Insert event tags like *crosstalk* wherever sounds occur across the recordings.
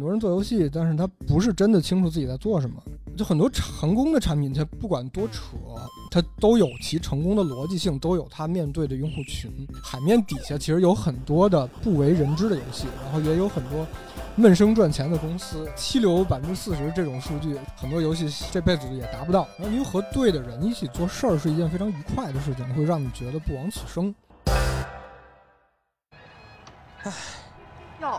很多人做游戏，但是他不是真的清楚自己在做什么。就很多成功的产品，它不管多扯，它都有其成功的逻辑性，都有它面对的用户群。海面底下其实有很多的不为人知的游戏，然后也有很多闷声赚钱的公司，七流百分之四十这种数据，很多游戏这辈子也达不到。然后，因为和对的人一起做事儿是一件非常愉快的事情，会让你觉得不枉此生。唉，哟，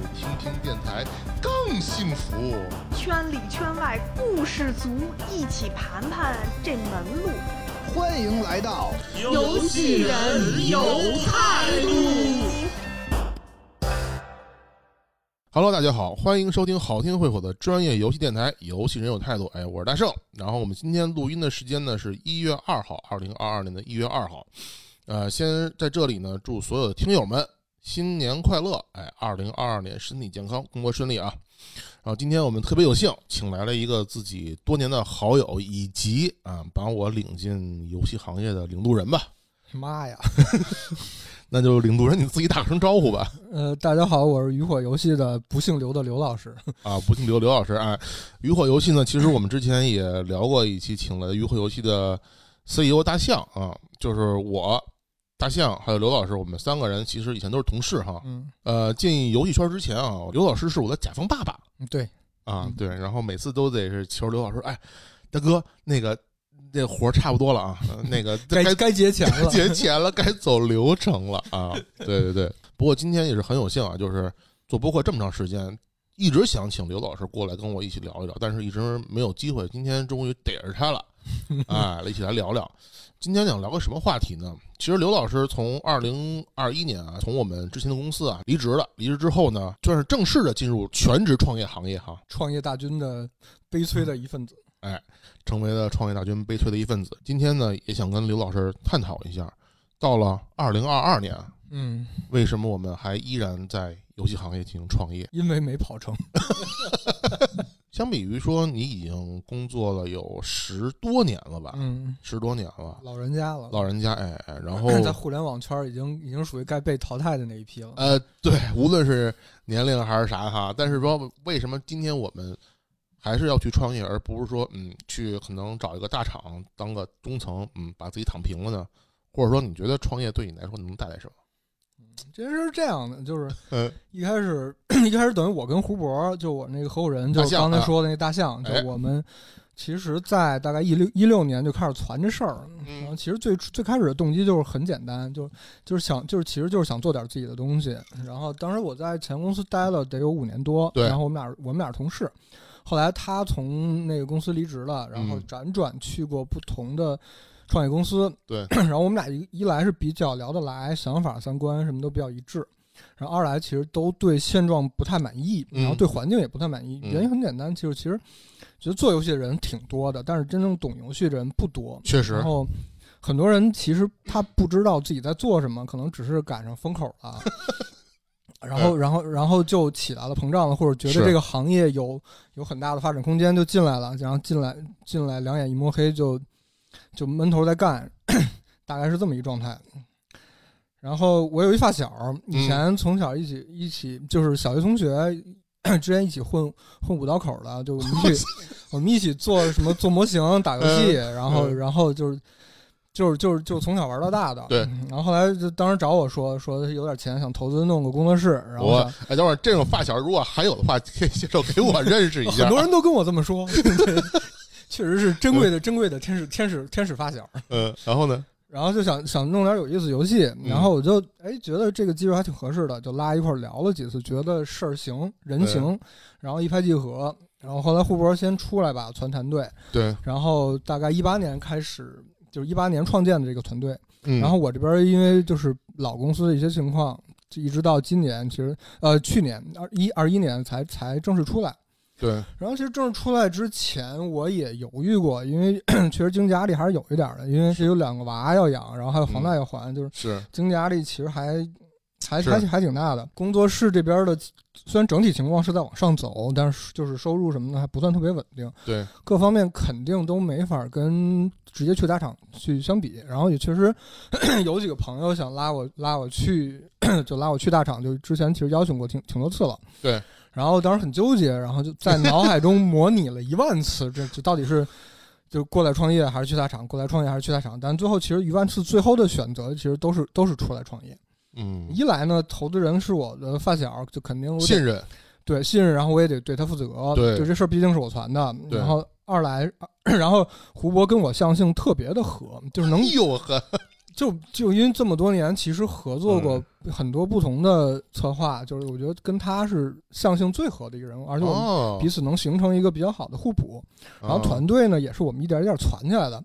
听听电台更幸福。圈里圈外故事足，一起盘盘这门路。欢迎来到游戏人有态度。Hello，大家好，欢迎收听好听会火的专业游戏电台《游戏人有态度》。哎，我是大圣。然后我们今天录音的时间呢是一月二号，二零二二年的一月二号。呃，先在这里呢祝所有的听友们新年快乐！哎，二零二二年身体健康，工作顺利啊！然后今天我们特别有幸，请来了一个自己多年的好友，以及啊把我领进游戏行业的领路人吧。妈呀！*laughs* 那就领路人你自己打声招呼吧。呃，大家好，我是渔火游戏的不姓刘的刘老师。*laughs* 啊，不姓刘，刘老师。哎，渔火游戏呢，其实我们之前也聊过一期，请了渔火游戏的 CEO 大象啊，就是我。大象还有刘老师，我们三个人其实以前都是同事哈。嗯，呃，进游戏圈之前啊，刘老师是我的甲方爸爸对，啊，对。然后每次都得是求刘老师，哎，大哥，那个那活儿差不多了啊，呃那个该该该结钱了。结钱了，该走流程了啊！对对对，不过今天也是很有幸啊，就是做播客这么长时间，一直想请刘老师过来跟我一起聊一聊，但是一直没有机会，今天终于逮着他了，哎，*laughs* 一起来聊聊。今天想聊个什么话题呢？其实刘老师从二零二一年啊，从我们之前的公司啊离职了，离职之后呢，算是正式的进入全职创业行业哈，创业大军的悲催的一份子。哎成为了创业大军悲催的一份子。今天呢，也想跟刘老师探讨一下，到了二零二二年，嗯，为什么我们还依然在游戏行业进行创业？因为没跑成。*laughs* 相比于说，你已经工作了有十多年了吧？嗯，十多年了，老人家了，老人家，哎哎，然后在互联网圈已经已经属于该被淘汰的那一批了。呃，对，无论是年龄还是啥哈，但是说为什么今天我们还是要去创业，而不是说嗯去可能找一个大厂当个中层，嗯把自己躺平了呢？或者说你觉得创业对你来说能带来什么？这件事是这样的，就是嗯一开始一开始等于我跟胡博，就我那个合伙人，就刚才说的那大象，就哎我们其实，在大概一六一六年就开始传这事儿。然后嗯其实最最开始的动机就是很简单，就就是想就是其实就是想做点自己的东西。然后当时我在前公司待了得有五年多，然后我们俩我们俩是同事。后来他从那个公司离职了，然后嗯辗转去过不同的创业公司。对 *clears throat* 然后我们俩一一来是比较聊得来，想法、三观什么都比较一致。然后二来其实都对现状不太满意，嗯然后对环境也不太满意。嗯原因很简单，就是其实觉得做游戏的人挺多的，但是真正懂游戏的人不多。确实然，后很多人其实他不知道自己在做什么，可能只是赶上风口了。*laughs* 然后，然后，然后就起来了，膨胀了，或者觉得这个行业有有很大的发展空间，就进来了。然后进来，进来两眼一摸黑就，就闷头在干，*clears throat* 大概是这么一个状态。然后我有一发小，以前从小一起一起就是小学同学，*clears throat* 之前一起混混五道口的，就我们一起我们一起做什么做模型、打游戏，然后嗯然后就是就是就是就从小玩到大的。对然后后来就当时找我说说有点钱想投资弄个工作室，然后我想哎，等会儿这种发小如果还有的话，可以介绍给我认识一下。很多人都跟我这么说，对 *laughs* 确实是珍贵的珍贵的天使天使天使发小。嗯，然后呢？然后就想想弄点有意思游戏，嗯然后我就哎觉得这个机会还挺合适的，就拉一块儿聊了几次，觉得事儿行人行，然后一拍即合。然后后来胡博先出来吧，团团队，对，然后大概一八年开始，就是一八年创建的这个团队。嗯，然后我这边因为就是老公司的一些情况，就一直到今年，其实呃去年二一二一年才才正式出来。对，然后其实正式出来之前，我也犹豫过，因为 *clears throat* 确实经济压力还是有一点儿的，因为是有两个娃要养，然后还有房贷要还，就是是经济压力其实还还还还挺大的。工作室这边的虽然整体情况是在往上走，但是就是收入什么的还不算特别稳定，对，各方面肯定都没法跟直接去大厂去相比。然后也确实 *clears throat* 有几个朋友想拉我拉我去，*clears throat* 就拉我去大厂，就之前其实邀请过挺挺多次了。对。然后当时很纠结，然后就在脑海中模拟了一万次，这这到底是就过来创业还是去大厂？过来创业还是去大厂？但最后其实一万次最后的选择其实都是都是出来创业。嗯，一来呢，投资人是我的发小，就肯定信任，对信任，然后我也得对他负责。对就这事儿毕竟是我传的。然后二来，*coughs* 然后胡博跟我相性特别的合，就是能哎呦呵，就就因为这么多年其实合作过嗯很多不同的策划，就是我觉得跟他是相性最合的一个人物，而且我们哦，彼此能形成一个比较好的互补。然后哦团队呢，也是我们一点一点攒起来的。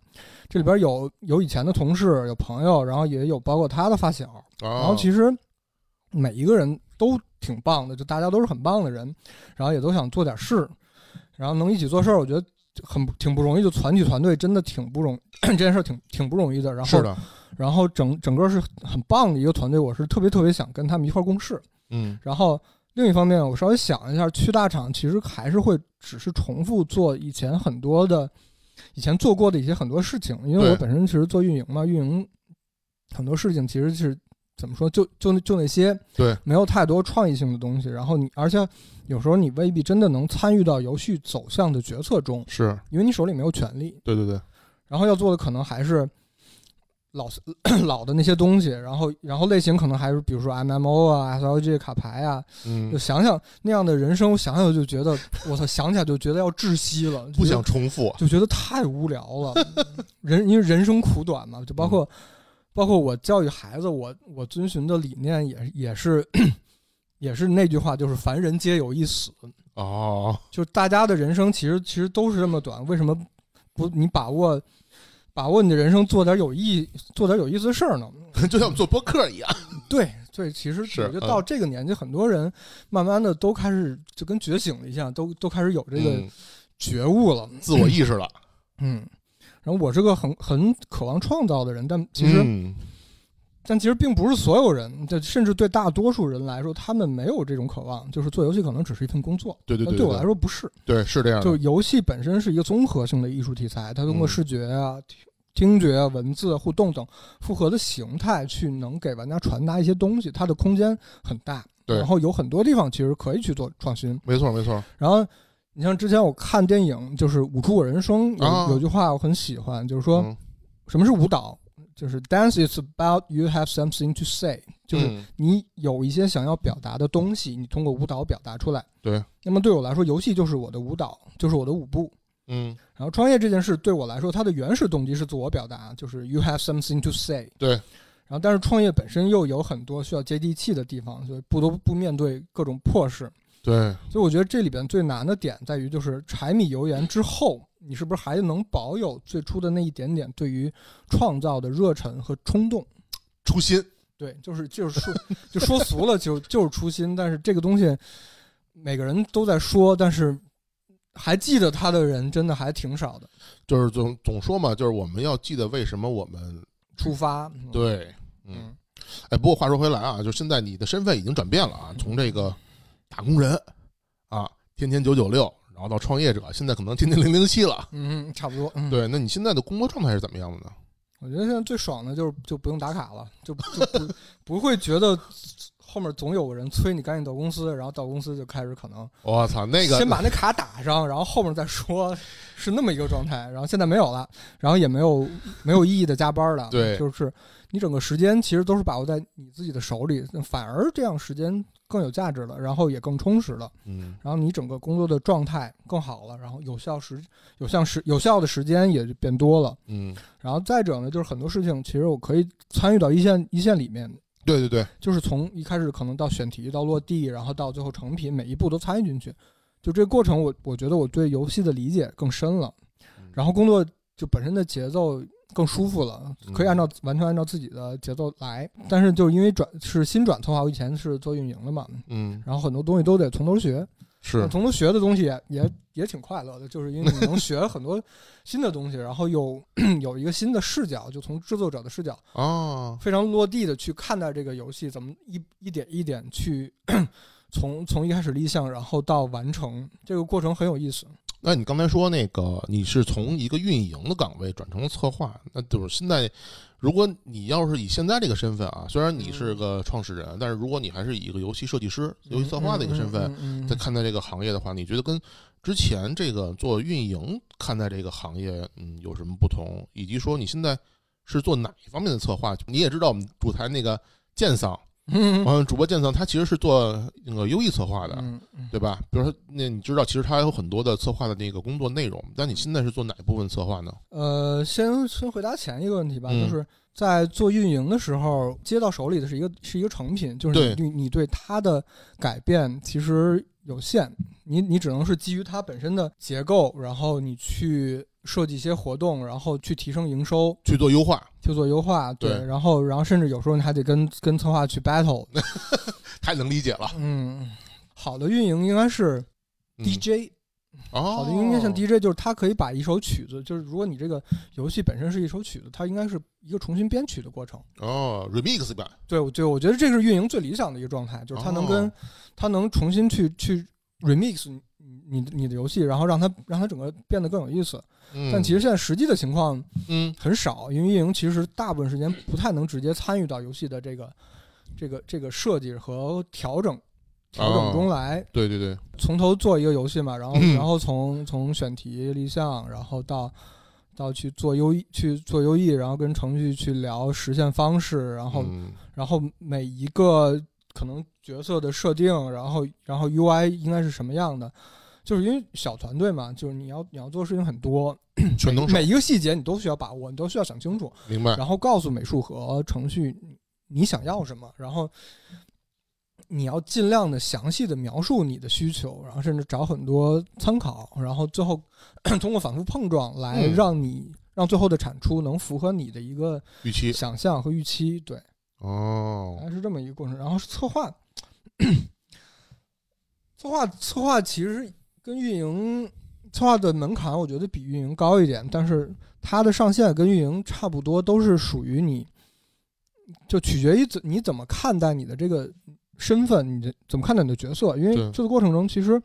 这里边有有以前的同事，有朋友，然后也有包括他的发小。然然后其实每一个人都挺棒的，就大家都是很棒的人，然后也都想做点事，然后能一起做事儿，我觉得很挺不容易。就攒起团队真的挺不容 *clears throat* 这件事儿挺挺不容易的。然后是的，然后整整个是很棒的一个团队，我是特别特别想跟他们一块儿共事。嗯然后另一方面，我稍微想一下，去大厂其实还是会只是重复做以前很多的以前做过的一些很多事情，因为我本身其实做运营嘛，运营很多事情其实是怎么说，就就就那些对没有太多创意性的东西。然后你而且有时候你未必真的能参与到游戏走向的决策中，是因为你手里没有权利。对对对，然后要做的可能还是老 *clears throat* 老的那些东西，然后然后类型可能还是比如说 MMO 啊、SLG 卡牌啊，嗯就，想想那样的人生，我想想就觉得我操，想起来就觉得要窒息了，不想重复，就觉得太无聊了。*laughs* 人因为人生苦短嘛，就包嗯括、包括我教育孩子，我我遵循的理念也也是也是那句话，就是凡人皆有一死。哦，就是大家的人生其实其实都是这么短，为什么不你把握把握你的人生，做点有意做点有意思的事儿呢？*laughs* 就像我们做播客一样，对对，其实是我觉得到这个年纪，很多人慢慢的都开始就跟觉醒了一样，都都开始有这个嗯觉悟了。自我意识了，嗯，然后我是个很很渴望创造的人，但其实、嗯但其实并不是所有人，这甚至对大多数人来说，他们没有这种渴望，就是做游戏可能只是一份工作。对对对，但对我来说不是，对是这样的，就游戏本身是一个综合性的艺术题材，它通过嗯视觉啊、听听觉啊、文字、互动等复合的形态，去能给玩家传达一些东西，它的空间很大。对然后有很多地方其实可以去做创新。没错没错，然后你像之前我看电影，就是《舞出我人生》有、啊有句话我很喜欢，就是说、嗯什么是舞蹈？就是 dance is about you have something to say，就是嗯你有一些想要表达的东西，你通过舞蹈表达出来。对，那么对我来说，游戏就是我的舞蹈，就是我的舞步。嗯然后创业这件事对我来说，它的原始动机是自我表达，就是 you have something to say。对。然后，但是创业本身又有很多需要接地气的地方，所以不得不面对各种破事。对所以我觉得这里边最难的点在于，就是柴米油盐之后，你是不是还能保有最初的那一点点对于创造的热忱和冲动？初心，对，就是就是说，*laughs* 就说俗了，就就是初心。但是这个东西，每个人都在说，但是还记得他的人真的还挺少的。就是总总说嘛，就是我们要记得为什么我们出发，嗯，对，嗯，嗯，哎，不过话说回来啊，就现在你的身份已经转变了啊，从这个打工人啊，天天九九六，然后到创业者，现在可能天天零零七了。嗯，差不多。嗯，，对，那你现在的工作状态是怎么样的呢？我觉得现在最爽的就是就不用打卡了，就就不 *laughs* 不会觉得后面总有个人催你赶紧到公司，然后到公司就开始可能我操，那个先把那卡打上，然后后面再说，是那么一个状态。然后现在没有了，然后也没有没有意义的加班了。对就是你整个时间其实都是把握在你自己的手里，反而这样时间更有价值了，然后也更充实了。嗯然后你整个工作的状态更好了，然后有效时有效时有效的时间也就变多了。嗯，然后再者呢，就是很多事情其实我可以参与到一线一线里面，对对对，就是从一开始可能到选题到落地，然后到最后成品，每一步都参与进去。就这个过程我，我觉得我对游戏的理解更深了，然后工作就本身的节奏更舒服了，可以按照完全按照自己的节奏来。但是就是因为转是新转策划，我以前是做运营的嘛，嗯，然后很多东西都得从头学。是从头学的东西也也也挺快乐的，就是因为你能学很多新的东西，然后有 *clears throat* 有一个新的视角，就从制作者的视角啊，非常落地的去看待这个游戏，怎么一一点一点去从从一开始立项，然后到完成，这个过程很有意思。那你刚才说那个你是从一个运营的岗位转成了策划，那就是现在，如果你要是以现在这个身份啊，虽然你是个创始人，但是如果你还是以一个游戏设计师、游戏策划的一个身份在看待这个行业的话，你觉得跟之前这个做运营看待这个行业，嗯，有什么不同？以及说你现在是做哪一方面的策划？你也知道我们主台那个剑桑，嗯嗯，主播建仓他其实是做那个优异策划的，嗯嗯对吧？比如说，那你知道，其实他有很多的策划的那个工作内容，但你现在是做哪一部分策划呢？呃，先先回答前一个问题吧，嗯就是在做运营的时候，接到手里的是一个是一个成品，就是对你你对它的改变其实有限，你你只能是基于它本身的结构，然后你去设计一些活动，然后去提升营收，去做优化，去做优化，对然后然后甚至有时候你还得跟跟策划去 battle，*laughs* 太能理解了。嗯，好的运营应该是嗯。DJ，、哦，好的应该像 DJ，就是他可以把一首曲子，就是如果你这个游戏本身是一首曲子，它应该是一个重新编曲的过程。哦，remix 版，对，我对我觉得这是运营最理想的一个状态，就是它能跟、哦它能重新去去 remix 你你的游戏，然后让它让它整个变得更有意思。嗯，但其实现在实际的情况嗯。很少，因为运营其实大部分时间不太能直接参与到游戏的这个这个这个设计和调整调整中来。对对对，从头做一个游戏嘛，然后嗯。然后从从选题立项，然后到到去做优异去做优异，然后跟程序去聊实现方式，然后、嗯。然后每一个可能角色的设定，然后然后 UI 应该是什么样的，就是因为小团队嘛，就是你要你要做的事情很多，*clears throat* 每，一个细节你都需要把握，你都需要想清楚，明白？然后告诉美术和程序你你想要什么，然后你要尽量的详细的描述你的需求，然后甚至找很多参考，然后最后 *clears throat* 通过反复碰撞来嗯让你、让最后的产出能符合你的一个预期想象和预期，对，哦大，概是这么一个过程。然后是策划，*clears throat* 策划策划其实跟运营策划的门槛，我觉得比运营高一点，但是它的上限跟运营差不多，都是属于你，就取决于怎你怎么看待你的这个身份，你的怎么看待你的角色，因为对这个过程中其实。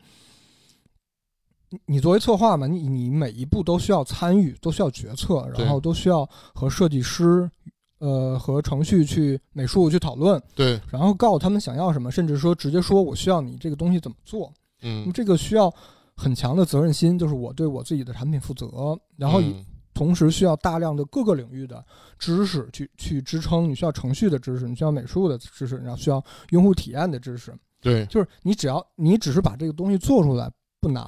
你你作为策划嘛，你你每一步都需要参与，都需要决策，然后都需要和设计师、呃和程序去美术去讨论，对，然后告诉他们想要什么，甚至说直接说我需要你这个东西怎么做。嗯，这个需要很强的责任心，就是我对我自己的产品负责，然后嗯同时需要大量的各个领域的知识去去支撑。你需要程序的知识，你需要美术的知识，然后需要用户体验的知识。对，就是你只要你只是把这个东西做出来不难，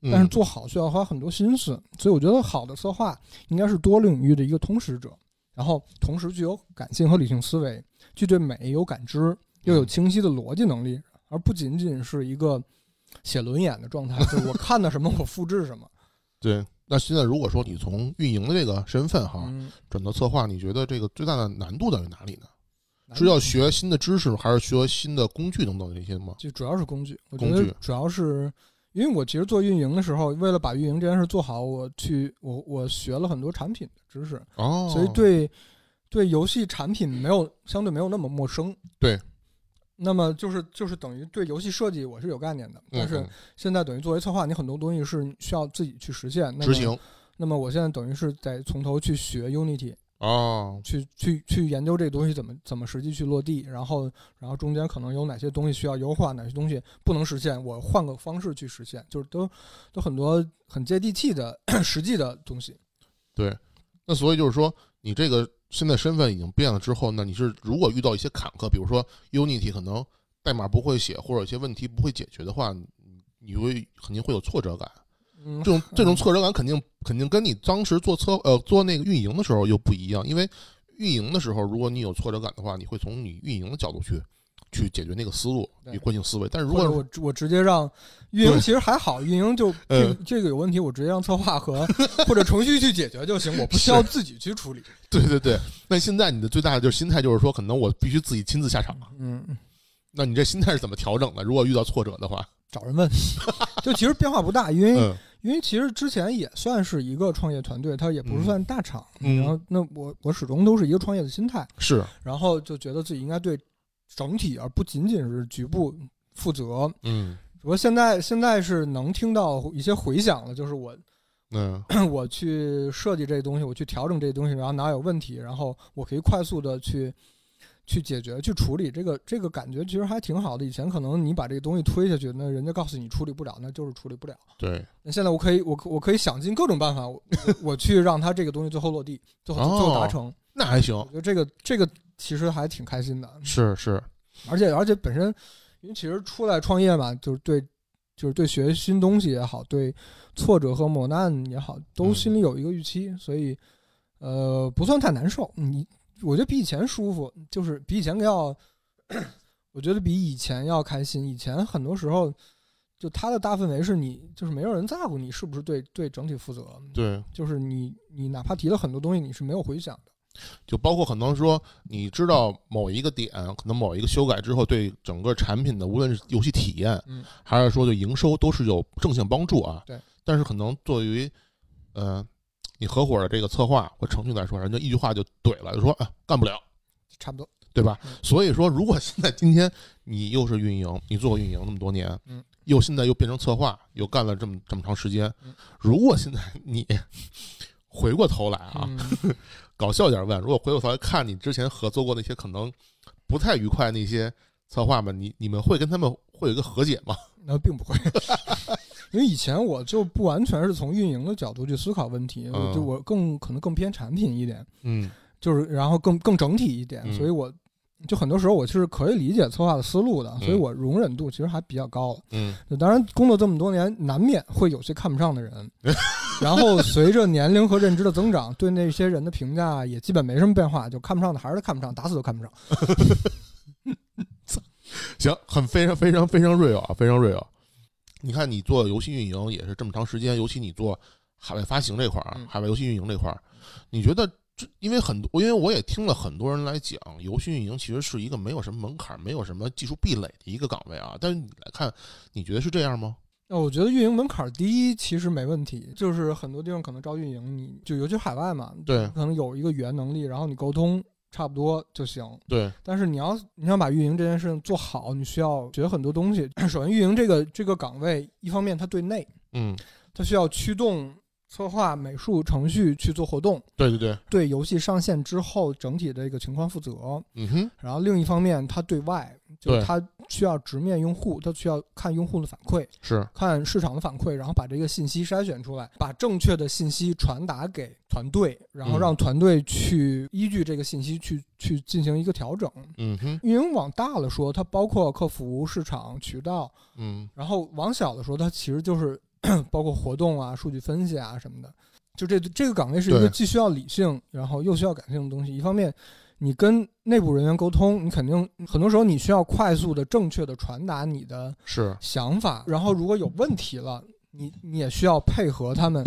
嗯但是做好需要花很多心思。所以我觉得好的策划应该是多领域的一个通识者，然后同时具有感性和理性思维，既对美有感知，又有清晰的逻辑能力，而不仅仅是一个写轮眼的状态，就是我看到什么我复制什么。*laughs* 对。那现在如果说你从运营的这个身份哈嗯，转到策划，你觉得这个最大的难度在于哪里呢？是要学新的知识，还是学新的工具等等这些吗？就主要是工具，我觉工具得主要是。因为我其实做运营的时候，为了把运营这件事做好，我去我我学了很多产品的知识，哦，所以对对游戏产品没有相对没有那么陌生。对，那么就是就是等于对游戏设计我是有概念的，但是嗯现在等于作为策划，你很多东西是需要自己去实现那么执行那么我现在等于是得从头去学 Unity，哦，去去去研究这个东西怎么怎么实际去落地，然后然后中间可能有哪些东西需要优化，哪些东西不能实现，我换个方式去实现，就是都都很多很接地气的 *coughs* 实际的东西。对。那所以就是说，你这个现在身份已经变了之后，那你是如果遇到一些坎坷，比如说 Unity 可能代码不会写，或者有些问题不会解决的话，你你会肯定会有挫折感。嗯，这种这种挫折感肯定肯定跟你当时做测呃做那个运营的时候又不一样，因为运营的时候，如果你有挫折感的话，你会从你运营的角度去去解决那个思路对与惯性思维。但是如果我我直接让运营其实还好，运营就这个嗯这个有问题，我直接让策划和 *laughs* 或者程序去解决就行，我不需要自己去处理。*laughs* 对对对，那现在你的最大的就是心态就是说，可能我必须自己亲自下场。嗯，那你这心态是怎么调整的？如果遇到挫折的话，找人问，就其实变化不大，因为、嗯因为其实之前也算是一个创业团队，它也不是算大厂，嗯然后那我我始终都是一个创业的心态，是然后就觉得自己应该对整体而不仅仅是局部负责。嗯不过现在现在是能听到一些回响了，就是我嗯 *clears throat* 我去设计这个东西，我去调整这个东西，然后哪有问题，然后我可以快速的去去解决、去处理。这个这个感觉其实还挺好的。以前可能你把这个东西推下去，那人家告诉你处理不了，那就是处理不了。对那现在我可以，我可我可以想尽各种办法，我我我去让他这个东西最后落地，最后最后达成。那还行我觉得这个这个其实还挺开心的，是是而且而且本身，因为其实出来创业嘛，就是对，就是对学新东西也好，对挫折和磨难也好，都嗯心里有一个预期，所以呃不算太难受。你我觉得比以前舒服，就是比以前要，*clears throat* 我觉得比以前要开心。以前很多时候，就他的大氛围是你就是没有人在乎你是不是对对整体负责，对，就是你你哪怕提了很多东西，你是没有回响的。就包括可能说你知道某一个点，可能某一个修改之后，对整个产品的无论是游戏体验，嗯，还是说对营收都是有正向帮助啊。对。但是可能作为呃你合伙的这个策划或程序来说，人家一句话就怼了，就说啊干不了。差不多。对吧嗯？所以说，如果现在今天你又是运营，你做过运营那么多年，嗯，又现在又变成策划，又干了这么这么长时间嗯，如果现在你 *laughs* 回过头来啊，嗯搞笑点问，如果回过头来看你之前合作过那些可能不太愉快那些策划们，你你们会跟他们会有一个和解吗？*laughs* 那并不会，*laughs* 因为以前我就不完全是从运营的角度去思考问题，就我更可能更偏产品一点，嗯。就是然后更更整体一点，嗯。所以我就很多时候我是可以理解策划的思路的，所以我容忍度其实还比较高。嗯。当然，工作这么多年，难免会有些看不上的人，*laughs* 然后随着年龄和认知的增长，对那些人的评价也基本没什么变化，就看不上的还是看不上，打死都看不上。*laughs* 行，很非常非常非常 real 啊，非常 real。你看，你做游戏运营也是这么长时间，尤其你做海外发行这块儿啊嗯，海外游戏运营这块儿，你觉得这？因为很多，因为我也听了很多人来讲，游戏运营其实是一个没有什么门槛、没有什么技术壁垒的一个岗位啊。但是你来看，你觉得是这样吗？那我觉得运营门槛低其实没问题，就是很多地方可能招运营，你就尤其海外嘛，对可能有一个语言能力，然后你沟通差不多就行。对，但是你要你想把运营这件事情做好，你需要学很多东西。*clears throat* 首先，运营这个这个岗位，一方面它对内，嗯，它需要驱动策划、美术、程序去做活动，对对对，对游戏上线之后整体的一个情况负责。嗯哼，然后另一方面，它对外，就是对它需要直面用户，它需要看用户的反馈，是，看市场的反馈，然后把这个信息筛选出来，把正确的信息传达给团队，然后嗯。让团队去依据这个信息去去进行一个调整。嗯哼，运营往大了说，它包括客服、市场、渠道，嗯。然后往小了说，它其实就是 *clears throat* 包括活动啊、数据分析啊什么的。就这这个岗位是一个既需要理性，然后又需要感性的东西。一方面，你跟内部人员沟通，你肯定很多时候你需要快速的、正确的传达你的是，想法，然后如果有问题了，你你也需要配合他们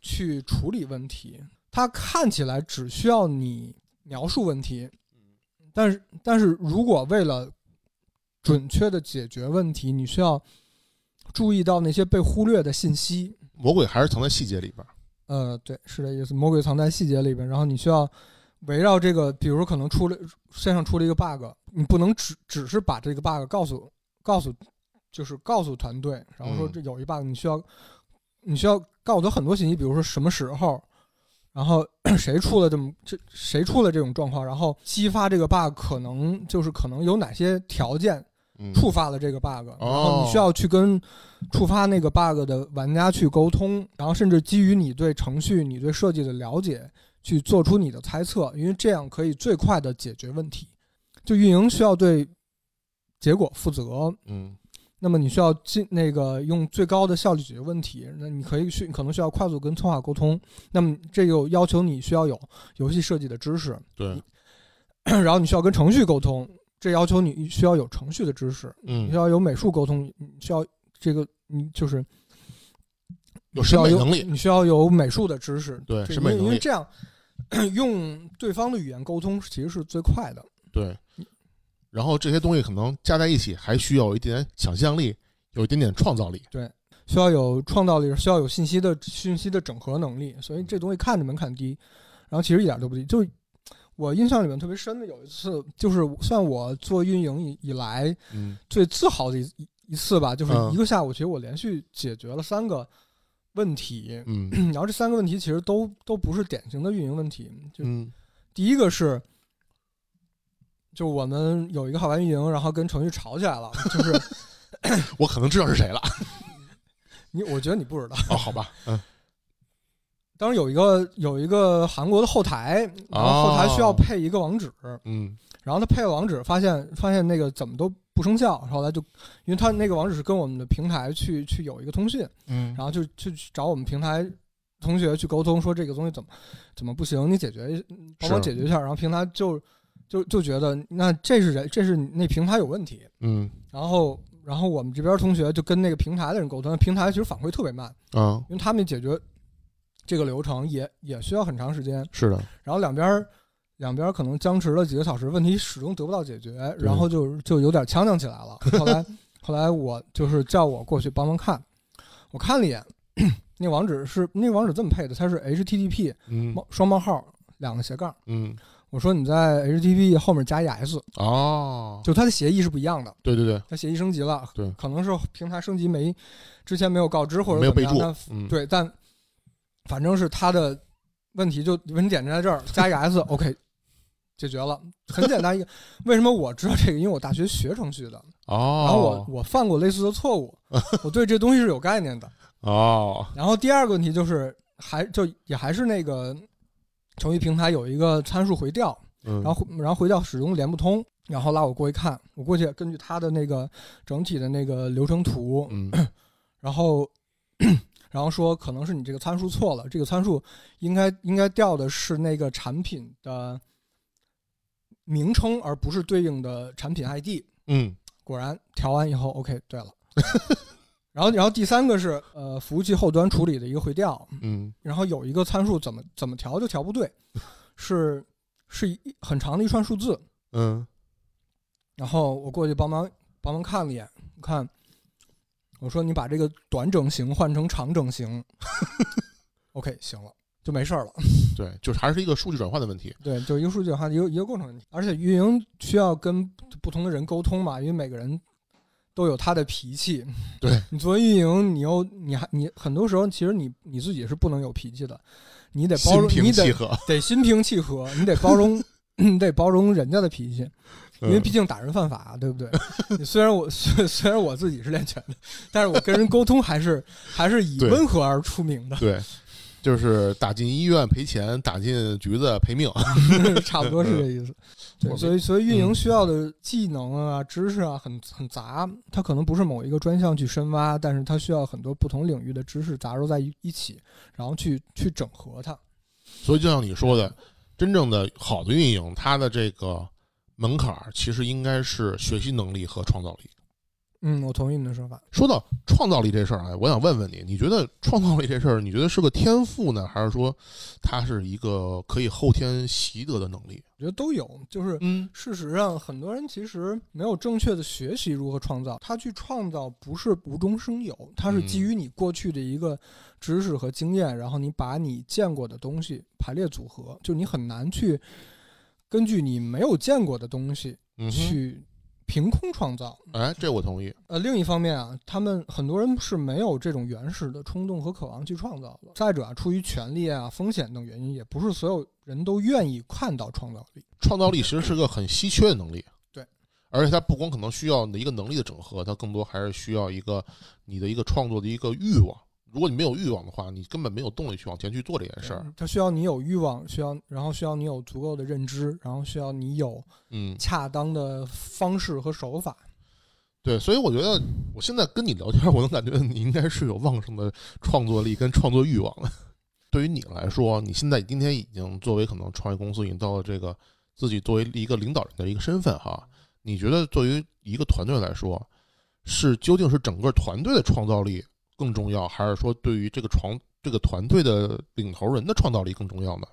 去处理问题。它看起来只需要你描述问题，但是但是如果为了准确的解决问题，你需要注意到那些被忽略的信息。魔鬼还是藏在细节里边儿。呃，对，是这意思。魔鬼藏在细节里边，然后你需要围绕这个，比如说可能出了线上出了一个 bug，你不能只只是把这个 bug 告诉告诉，就是告诉团队，然后说嗯这有一 bug，你需要你需要告诉他很多信息，比如说什么时候，然后 *coughs* 谁出了这么这谁出了这种状况，然后激发这个 bug 可能就是可能有哪些条件嗯，触发了这个 bug，、然后你需要去跟触发那个 bug 的玩家去沟通，然后甚至基于你对程序、你对设计的了解，去做出你的猜测，因为这样可以最快的解决问题。就运营需要对结果负责，嗯那么你需要尽那个用最高的效率解决问题。那你可以去可能需要快速跟策划沟通，那么这就要求你需要有游戏设计的知识，对，*clears throat* 然后你需要跟程序沟通，这要求你需要有程序的知识。你嗯需，要有美术沟通，你需要这个你就是有需要有审美能力，你需要有美术的知识，对这审美能力因为这样用对方的语言沟通其实是最快的。对。然后这些东西可能加在一起，还需要一点想象力，有一点点创造力。对需要有创造力，需要有信息的信息的整合能力，所以这东西看着门槛低，然后其实一点都不低。就我印象里面特别深的有一次，就是算我做运营以以来嗯最自豪的一一一次吧，就是嗯一个下午，其实我连续解决了三个问题，嗯 *clears throat* 然后这三个问题其实都都不是典型的运营问题。就嗯第一个是，就我们有一个号玩运营，然后跟程序吵起来了，就是 *laughs* *laughs* 我可能知道是谁了。你，我觉得你不知道。哦，好吧，嗯当时有一个有一个韩国的后台，然后后台需要哦。配一个网址，嗯。然后他配了网址，发现发现那个怎么都不生效，后来就因为他那个网址是跟我们的平台去去有一个通讯，嗯。然后就去找我们平台同学去沟通，说这个东西怎么怎么不行，你解决帮我解决一下，然后平台就就就觉得那这是人这是那平台有问题，嗯。然后然后我们这边同学就跟那个平台的人沟通，平台其实反馈特别慢，啊，因为他们解决这个流程也也需要很长时间，是的，然后两边儿两边儿可能僵持了几个小时，问题始终得不到解决，然后就就有点呛呛起来了。后来 *laughs* 后来我就是叫我过去帮忙看，我看了一眼，那网址是那个网址这么配的，它是 HTTP 双冒号两个斜杠。嗯。我说你在 HTTP 后面加一 S，哦，就它的协议是不一样的，对对对，它协议升级了，对。可能是平台升级没之前没有告知或者没有备注怎么样，嗯。对，但反正是他的问题就问题点在这儿，加一个 S，OK，*laughs* 解决了，很简单一个。为什么我知道这个？因为我大学学程序的，哦，然后我我犯过类似的错误，*laughs* 我对这东西是有概念的。哦，然后第二个问题就是，还就也还是那个程序平台有一个参数回调，嗯，然后然后回调始终连不通，然后拉我过去看，我过去根据他的那个整体的那个流程图，嗯然后然后说可能是你这个参数错了，这个参数应该应该调的是那个产品的名称，而不是对应的产品 ID。嗯果然调完以后，OK，对了。*laughs* 然后，然后第三个是呃服务器后端处理的一个回调，嗯然后有一个参数怎么怎么调就调不对，*laughs* 是是一很长的一串数字，嗯然后我过去帮忙帮忙看了一眼，看，我说你把这个短整形换成长整形，*laughs* OK，行了，就没事儿了。*laughs* 对，就是还是一个数据转换的问题。对，就一个数据转换，一个一个构成问题，而且运营需要跟不同的人沟通嘛，因为每个人都有他的脾气。对 *laughs* 你作为运营，你又你还你很多时候其实你你自己是不能有脾气的，你得包容，你得平气和，得心平气和，你得包容，你得包容人家的脾气。因为嗯毕竟打人犯法，对不对？*laughs* 虽然我 *laughs* 虽虽然我自己是练拳的，但是我跟人沟通还是还是以温和而出名的，对，就是打进医院赔钱，打进局子赔命。*laughs* 差不多是这意思。对，所以所以运营嗯需要的技能啊、知识啊，很很杂，它可能不是某一个专项去深挖，但是它需要很多不同领域的知识杂糅在一一起，然后去去整合它。所以就像你说的，真正的好的运营，它的这个门槛儿其实应该是学习能力和创造力。嗯，我同意你的说法。说到创造力这事儿啊，我想问问你，你觉得创造力这事儿，你觉得是个天赋呢，还是说它是一个可以后天习得的能力？我觉得都有，就是嗯事实上，很多人其实没有正确的学习如何创造。他去创造不是无中生有，它是基于你过去的一个知识和经验，然后你把你见过的东西排列组合，就你很难去根据你没有见过的东西嗯哼，去凭空创造。哎，这我同意。呃，另一方面啊，他们很多人是没有这种原始的冲动和渴望去创造的。再者啊，出于权利啊、风险等原因，也不是所有人都愿意看到创造力。创造力其实是个很稀缺的能力。对，而且它不光可能需要你的一个能力的整合，它更多还是需要一个你的一个创作的一个欲望。如果你没有欲望的话，你根本没有动力去往前去做这件事儿。它需要你有欲望，需要，然后需要你有足够的认知，然后需要你有嗯，恰当的方式和手法。对，所以我觉得我现在跟你聊天，我能感觉你应该是有旺盛的创作力跟创作欲望的。*laughs* 对于你来说，你现在今天已经作为可能创业公司已经到了这个自己作为一个领导人的一个身份哈，你觉得作为一个团队来说，是究竟是整个团队的创造力更重要，还是说对于这个创这个团队的领头人的创造力更重要呢？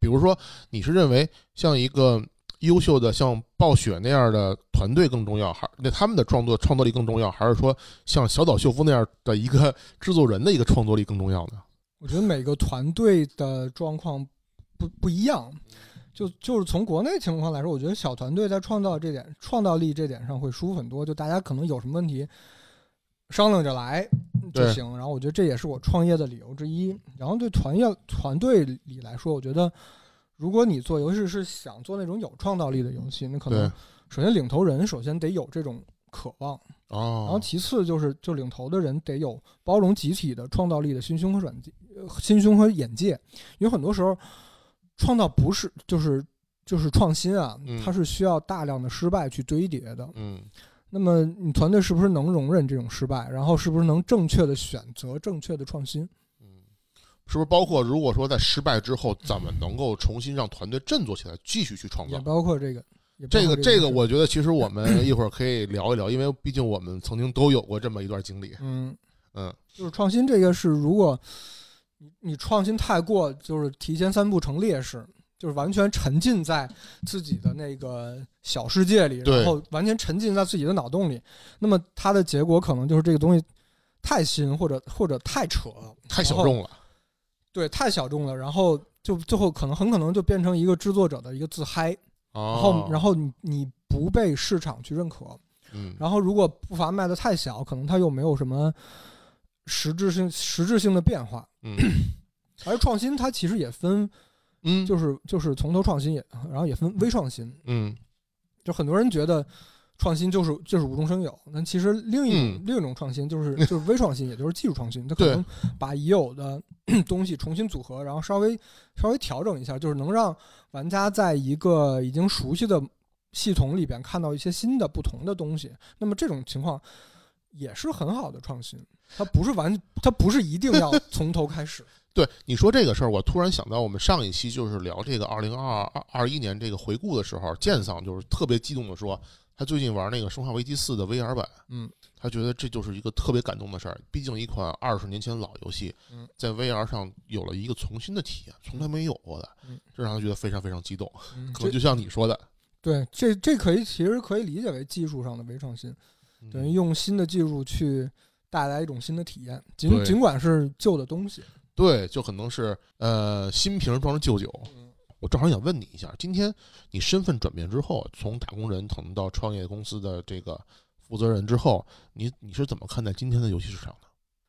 比如说，你是认为像一个优秀的像暴雪那样的团队更重要，还那他们的创作创造力更重要，还是说像小岛秀夫那样的一个制作人的一个创作力更重要呢？我觉得每个团队的状况不不一样，就就是从国内情况来说，我觉得小团队在创造这点创造力这点上会舒服很多。就大家可能有什么问题，商量着来就行。然后我觉得这也是我创业的理由之一。然后对团业团队里来说，我觉得如果你做游戏是想做那种有创造力的游戏，那可能首先领头人首先得有这种渴望，哦，然后其次就是就领头的人得有包容集体的创造力的心胸和软心胸和眼界，因为很多时候创造不是就是就是创新啊嗯，它是需要大量的失败去堆叠的。嗯那么你团队是不是能容忍这种失败，然后是不是能正确的选择正确的创新？嗯，是不是包括如果说在失败之后，怎么能够重新让团队振作起来，继续去创造也？包括这个，也这个这个，我觉得其实我们一会儿可以聊一聊，因为毕竟我们曾经都有过这么一段经历。嗯，嗯，就是创新这个是，如果你你创新太过，就是提前三步成劣势，就是完全沉浸在自己的那个小世界里，然后完全沉浸在自己的脑洞里，那么它的结果可能就是这个东西太新或者或者太扯，太小众了。对，太小众了，然后就最后可能很可能就变成一个制作者的一个自嗨，然哦后，然后你你不被市场去认可，嗯，然后如果步伐迈得太小，可能它又没有什么实质性实质性的变化。嗯。而创新它其实也分，嗯，就是就是从头创新也，然后也分微创新。嗯就很多人觉得创新就是就是无中生有，但其实另一种、嗯另一种创新就是 *laughs* 就是微创新，也就是技术创新。它可能把已有的 *clears throat* 东西重新组合，然后稍微稍微调整一下，就是能让玩家在一个已经熟悉的系统里边看到一些新的不同的东西。那么这种情况也是很好的创新。它不是完，它不是一定要从头开始。对你说这个事儿，我突然想到，我们上一期就是聊这个二零二二二一年这个回顾的时候，剑桑就是特别激动的说，他最近玩那个《生化危机四》的 VR 版，嗯，他觉得这就是一个特别感动的事儿。毕竟一款二十年前的老游戏嗯，在 VR 上有了一个重新的体验，从来没有过的嗯，这让他觉得非常非常激动。嗯可能就像你说的，对，这这可以其实可以理解为技术上的微创新，等于嗯用新的技术去带来一种新的体验，尽尽管是旧的东西。对，就可能是呃新瓶装着旧酒。嗯我正好想问你一下，今天你身份转变之后，从打工人可能到创业公司的这个负责人之后，你你是怎么看待今天的游戏市场的？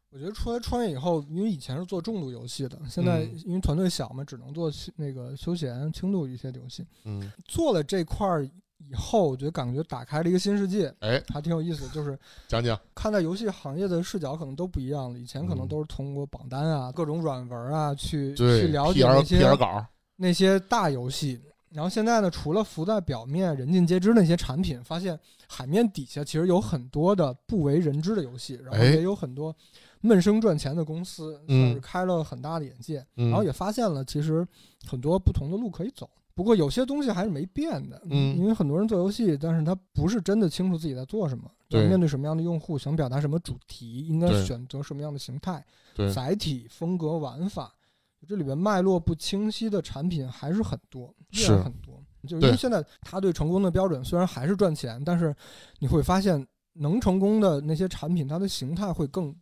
我觉得出来创业以后，因为以前是做重度游戏的，现在嗯因为团队小嘛，只能做那个休闲轻度一些游戏。嗯，做了这块儿以后，我觉得感觉打开了一个新世界，哎，还挺有意思。就是讲讲。看待游戏行业的视角可能都不一样了。以前可能嗯都是通过榜单啊、各种软文啊去去了解那些 PR 稿，那些大游戏。然后现在呢，除了浮在表面、人尽皆知那些产品，发现海面底下其实有很多的不为人知的游戏，然后哎也有很多闷声赚钱的公司，嗯算是开了很大的眼界。嗯然后也发现了其实很多不同的路可以走。不过有些东西还是没变的，嗯因为很多人做游戏，但是他不是真的清楚自己在做什么，对面对什么样的用户，想表达什么主题，应该选择什么样的形态。对，载体、风格、玩法，这里边脉络不清晰的产品还是很多，依然是很多。就是因为现在他对成功的标准虽然还是赚钱，但是你会发现能成功的那些产品，它的形态会更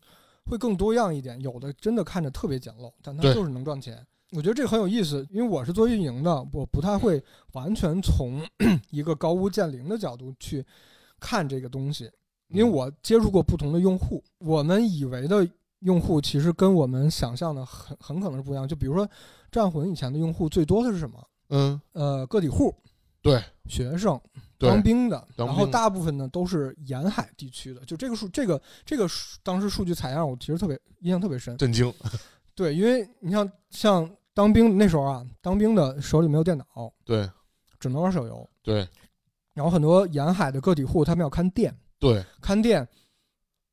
会更多样一点。有的真的看着特别简陋，但它就是能赚钱。我觉得这个很有意思，因为我是做运营的，我不太会完全从 *clears throat* 一个高屋建瓴的角度去看这个东西。因为我接触过不同的用户，我们以为的用户其实跟我们想象的很很可能是不一样。就比如说，战魂以前的用户最多的是什么？嗯，呃，个体户、对学生、对当兵的，然后大部分呢都是沿海地区的。就这个数，这个这个数当时数据采样，我其实特别印象特别深。震惊，*laughs* 对，因为你像像当兵那时候啊，当兵的手里没有电脑，对。只能玩手游。对。然后很多沿海的个体户，他们要看店，对。看店，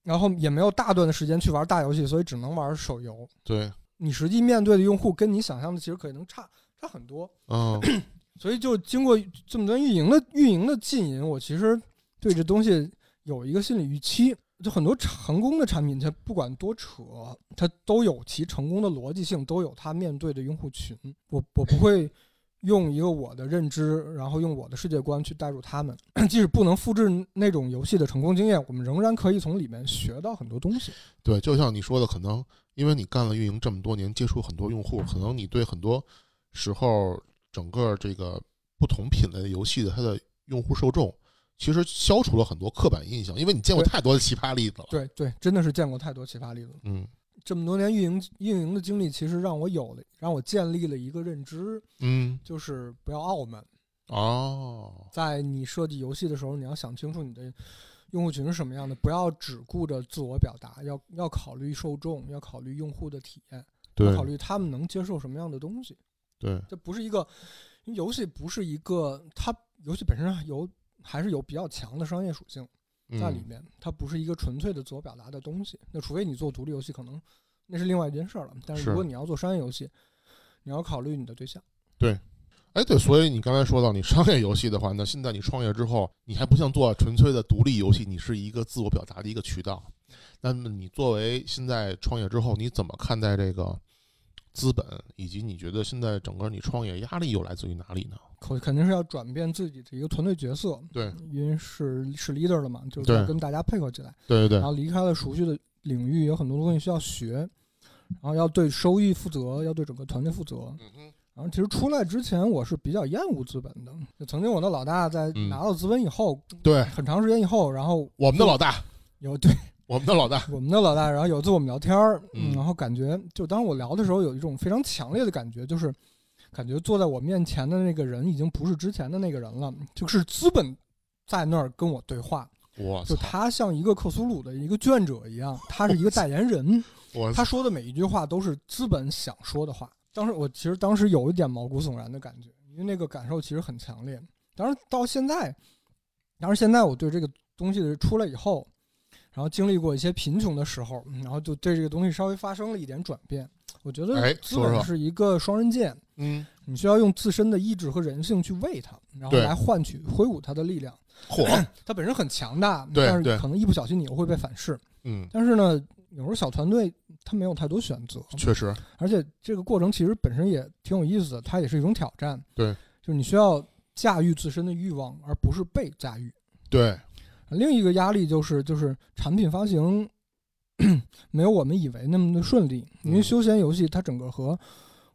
然后也没有大段的时间去玩大游戏，所以只能玩手游。对，你实际面对的用户跟你想象的其实可能差差很多，嗯，*coughs* 所以就经过这么多运营的运营的浸淫，我其实对这东西有一个心理预期。就很多成功的产品，它不管多扯，它都有其成功的逻辑性，都有它面对的用户群。我我不会用一个我的认知，然后用我的世界观去带入他们。即使不能复制那种游戏的成功经验，我们仍然可以从里面学到很多东西。对，就像你说的，可能因为你干了运营这么多年，接触很多用户，可能你对很多时候整个这个不同品类的游戏的它的用户受众，其实消除了很多刻板印象，因为你见过太多的奇葩例子了。，对对，真的是见过太多奇葩例子了。嗯这么多年运营运营的经历，其实让我有了，让我建立了一个认知，嗯，就是不要傲慢。哦，在你设计游戏的时候，你要想清楚你的用户群是什么样的，不要只顾着自我表达，要要考虑受众，要考虑用户的体验，要考虑他们能接受什么样的东西。对，这不是一个游戏，不是一个它游戏本身有还是有比较强的商业属性在里嗯面，它不是一个纯粹的自我表达的东西。那除非你做独立游戏，可能那是另外一件事儿了。但是是如果你要做商业游戏，你要考虑你的对象。对哎，对，所以你刚才说到你商业游戏的话，那现在你创业之后，你还不像做纯粹的独立游戏，你是一个自我表达的一个渠道。那么你作为现在创业之后，你怎么看待这个资本，以及你觉得现在整个你创业压力又来自于哪里呢？肯肯定是要转变自己的一个团队角色，对，因为是是 leader 了嘛，就是要跟大家配合起来，对对对，然后离开了熟悉的领域，有很多东西需要学，然后要对收益负责，要对整个团队负责。嗯哼，然后其实出来之前，我是比较厌恶资本的。就曾经我的老大在嗯拿到资本以后，对，很长时间以后，然后我们的老大，有对我们的老大，我们的老大，然后有一次我们聊天儿，嗯然后感觉就当我聊的时候，有一种非常强烈的感觉，就是感觉坐在我面前的那个人已经不是之前的那个人了，就是资本在那儿跟我对话，就我操，他像一个克苏鲁的一个卷者一样，*laughs* 他是一个代言人，我他说的每一句话都是资本想说的话。当时我其实当时有一点毛骨悚然的感觉，因为那个感受其实很强烈。当然到现在，当然现在我对这个东西的出来以后，然后经历过一些贫穷的时候，嗯然后就对这个东西稍微发生了一点转变。我觉哎得资本是一个双刃剑，嗯，你需要用自身的意志和人性去喂它，然后来换取挥舞它的力量。火，*clears throat* 它本身很强大，但是可能一不小心你又会被反噬。嗯，但是呢，有时候小团队它没有太多选择，确实，而且这个过程其实本身也挺有意思的，它也是一种挑战。对，就是你需要驾驭自身的欲望，而不是被驾驭。对，另一个压力就是，就是产品发行 *clears throat* 没有我们以为那么的顺利，因为嗯。休闲游戏它整个和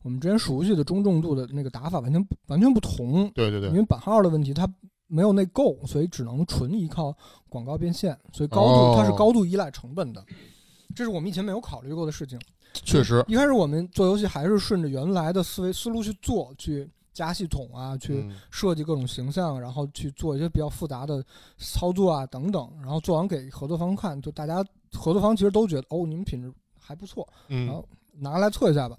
我们之前熟悉的中重度的那个打法完全完全不同。对对对。因，为版号的问题，它没有内购，所以只能纯依靠广告变现，所以高度、哦它是高度依赖成本的，这是我们以前没有考虑过的事情。确实，一开始我们做游戏还是顺着原来的思维思路去做，去加系统啊，去嗯。设计各种形象，然后去做一些比较复杂的操作啊等等，然后做完给合作方看，就大家合作方其实都觉得哦，你们品质还不错，然嗯后，拿过来测一下吧。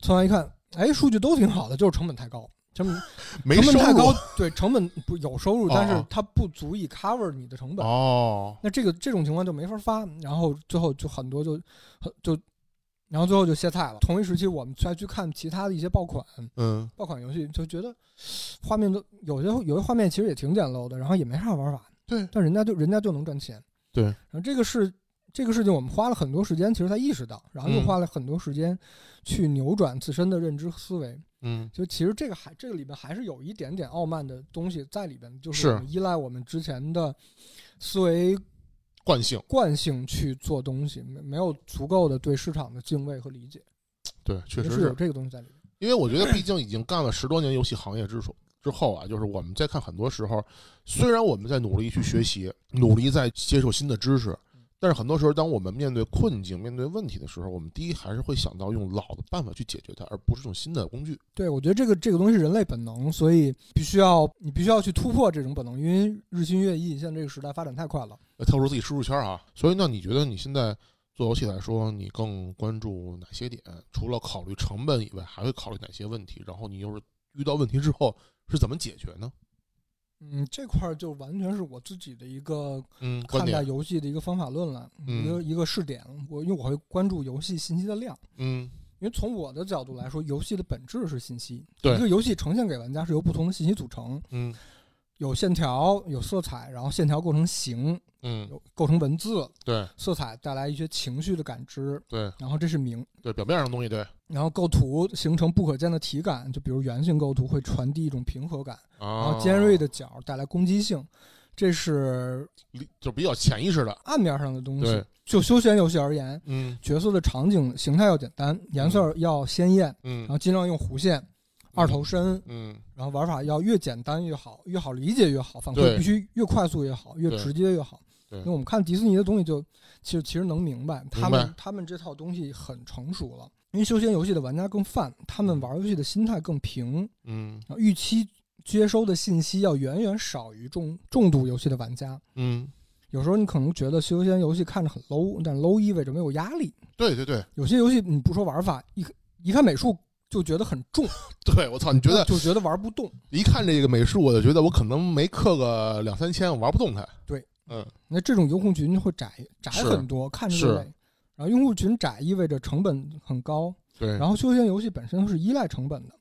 测完一看，哎，数据都挺好的，就是成本太高，成本 *laughs* 没收入成本太高，*laughs* 对，成本不有收入，哦但是哦。它不足以 cover 你的成本。哦，那这个这种情况就没法发，然后最后就很多就很就，然后最后就歇菜了。同一时期，我们再去看其他的一些爆款嗯，爆款游戏，就觉得画面都有些有些画面其实也挺简陋的，然后也没啥玩法，对，但人家就人家就能赚钱。对然后这个是这个事情，我们花了很多时间，其实才意识到，然后又嗯花了很多时间去扭转自身的认知思维。嗯，就其实这个还这个里面还是有一点点傲慢的东西在里边，就是依赖我们之前的思维惯性，惯性去做东西，没没有足够的对市场的敬畏和理解，*tsk* 对，确实也是有这个东西在里面。因为我觉得，毕竟已经干了十多年游戏行业之手之后啊，就是我们在看很多时候，虽然我们在努力去学习，努力在接受新的知识，但是很多时候，当我们面对困境、面对问题的时候，我们第一还是会想到用老的办法去解决它，而不是用新的工具。对，我觉得这个这个东西是人类本能，所以必须要你必须要去突破这种本能，因为日新月异，现在这个时代发展太快了。要跳出自己舒适圈啊。所以，那你觉得你现在做游戏来说，你更关注哪些点？除了考虑成本以外，还会考虑哪些问题？然后你又是遇到问题之后是怎么解决呢？嗯，这块儿就完全是我自己的一个嗯，看待，游戏的一个方法论了，嗯一个一个试点。我因为我会关注游戏信息的量，嗯，因为从我的角度来说，游戏的本质是信息。对一个游戏呈现给玩家是由不同的信息组成。嗯，有线条，有色彩，然后线条构成形，嗯，有构成文字，对色彩带来一些情绪的感知，对然后这是明，对，表面上的东西，对然后构图形成不可见的体感，就比如圆形构图会传递一种平和感，然啊，后尖锐的角带来攻击性，这是就比较潜意识的，暗面上的东西对。就休闲游戏而言，嗯角色的场景形态要简单，颜色要鲜艳，嗯然后尽量用弧线、二头身，嗯然后玩法要越简单越好，越好理解越好，反馈必须越快速越好，越直接越好。对因为我们看迪士尼的东西就，其实其实能明白，他们他们这套东西很成熟了。因为休闲游戏的玩家更泛，他们玩游戏的心态更平，嗯预期接收的信息要远远少于重重度游戏的玩家。嗯，有时候你可能觉得休闲游戏看着很 low，但 low 意味着没有压力。对对对有些游戏你不说玩法，一一看美术就觉得很重，*laughs* 对，我操，你觉得就觉得玩不动。一看这个美术，我就觉得我可能没氪个两三千，我玩不动它。对，嗯，那这种用户群会窄窄很多，看着累。然后用户群窄意味着成本很高，对，然后休闲游戏本身是依赖成本的，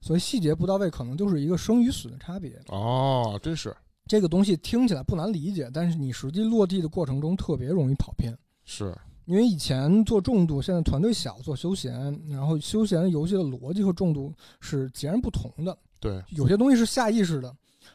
所以细节不到位可能就是一个生与死的差别。哦，真是这个东西听起来不难理解，但是你实际落地的过程中特别容易跑偏。是，因为以前做重度，现在团队小做休闲，然后休闲游戏的逻辑和重度是截然不同的。对，有些东西是下意识的，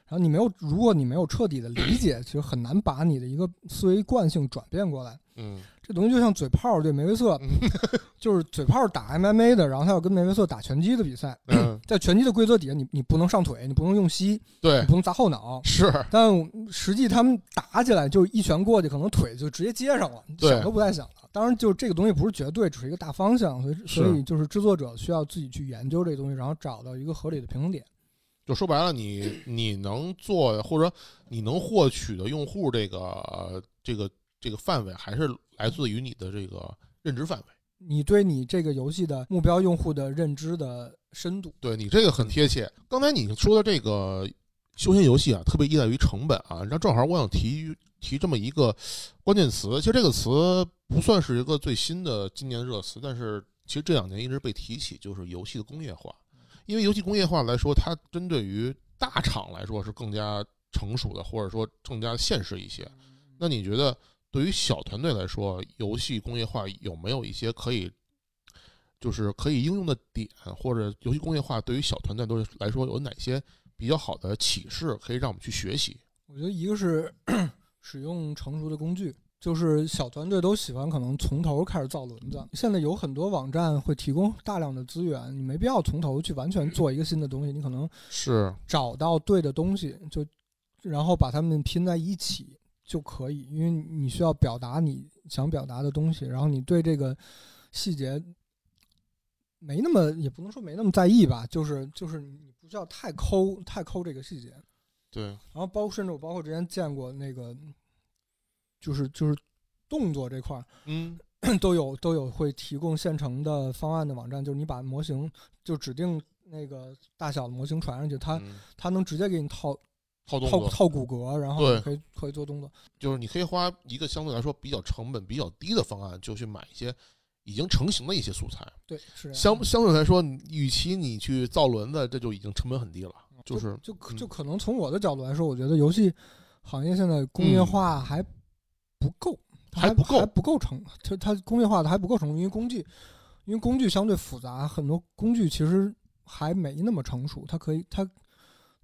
然后你没有，如果你没有彻底的理解，其实很难把你的一个思维惯性转变过来。嗯这东西就像嘴炮对梅威瑟，嗯 *laughs* 就是嘴炮打 MMA 的，然后他要跟梅威瑟打拳击的比赛，嗯，在拳击的规则底下，你你不能上腿，你不能用膝，对你，不能砸后脑。是，但实际他们打起来就一拳过去，可能腿就直接接上了，想都不带想的。当然，就这个东西不是绝对，只是一个大方向，所以所以就是制作者需要自己去研究这个东西，然后找到一个合理的平衡点。就说白了，你你能做或者你能获取的用户这个呃这个这个范围，还是来自于你的这个认知范围。你对你这个游戏的目标用户的认知的深度，对你这个很贴切。刚才你说的这个休闲游戏啊，特别依赖于成本啊。然后正好我想提提这么一个关键词，其实这个词不算是一个最新的今年热词，但是其实这两年一直被提起，就是游戏的工业化。因为游戏工业化来说，它针对于大厂来说是更加成熟的，或者说更加现实一些。那你觉得对于小团队来说，游戏工业化有没有一些可以，就是可以应用的点，或者游戏工业化对于小团队都来说有哪些比较好的启示，可以让我们去学习？我觉得一个是 *clears throat* 使用成熟的工具，就是小团队都喜欢可能从头开始造轮子。现在有很多网站会提供大量的资源，你没必要从头去完全做一个新的东西，你可能是，找到对的东西，就然后把它们拼在一起就可以，因为你需要表达你想表达的东西，然后你对这个细节没那么，也不能说没那么在意吧，就是就是你不需要太抠太抠这个细节。对，然后包括甚至我包括之前见过那个，就是就是动作这块儿嗯，都有都有会提供现成的方案的网站，就是你把模型就指定那个大小的模型传上去，它嗯它能直接给你套套套动作，套骨骼，然后对可以可以做动作。就是你可以花一个相对来说比较成本比较低的方案，就去买一些已经成型的一些素材。对，是相相对来说，你与其你去造轮子，这就已经成本很低了。就是就嗯就可能从我的角度来说，我觉得游戏行业现在工业化还不够，还不够还不够成，它它工业化的还不够成熟，因为工具因为工具相对复杂，很多工具其实还没那么成熟，它可以它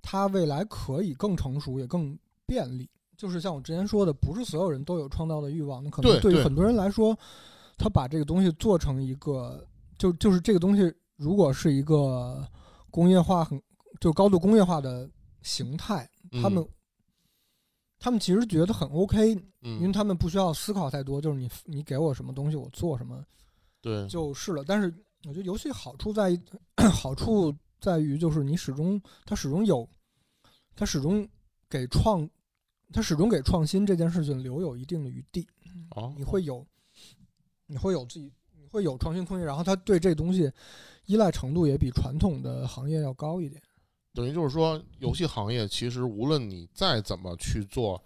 它未来可以更成熟，也更便利。就是像我之前说的，不是所有人都有创造的欲望，那可能对于很多人来说，他把这个东西做成一个，就就是这个东西如果是一个工业化很就高度工业化的形态，他们、他们其实觉得很 OK，嗯，因为他们不需要思考太多，就是你你给我什么东西，我做什么对，就是了。但是我觉得游戏好处在于 *coughs* 好处在于就是你始终它始终有，它始终给创，它始终给创新这件事情留有一定的余地。哦，你会有，你会有自己，你会有创新空间，然后它对这东西依赖程度也比传统的行业要高一点。等于就是说，游戏行业其实无论你再怎么去做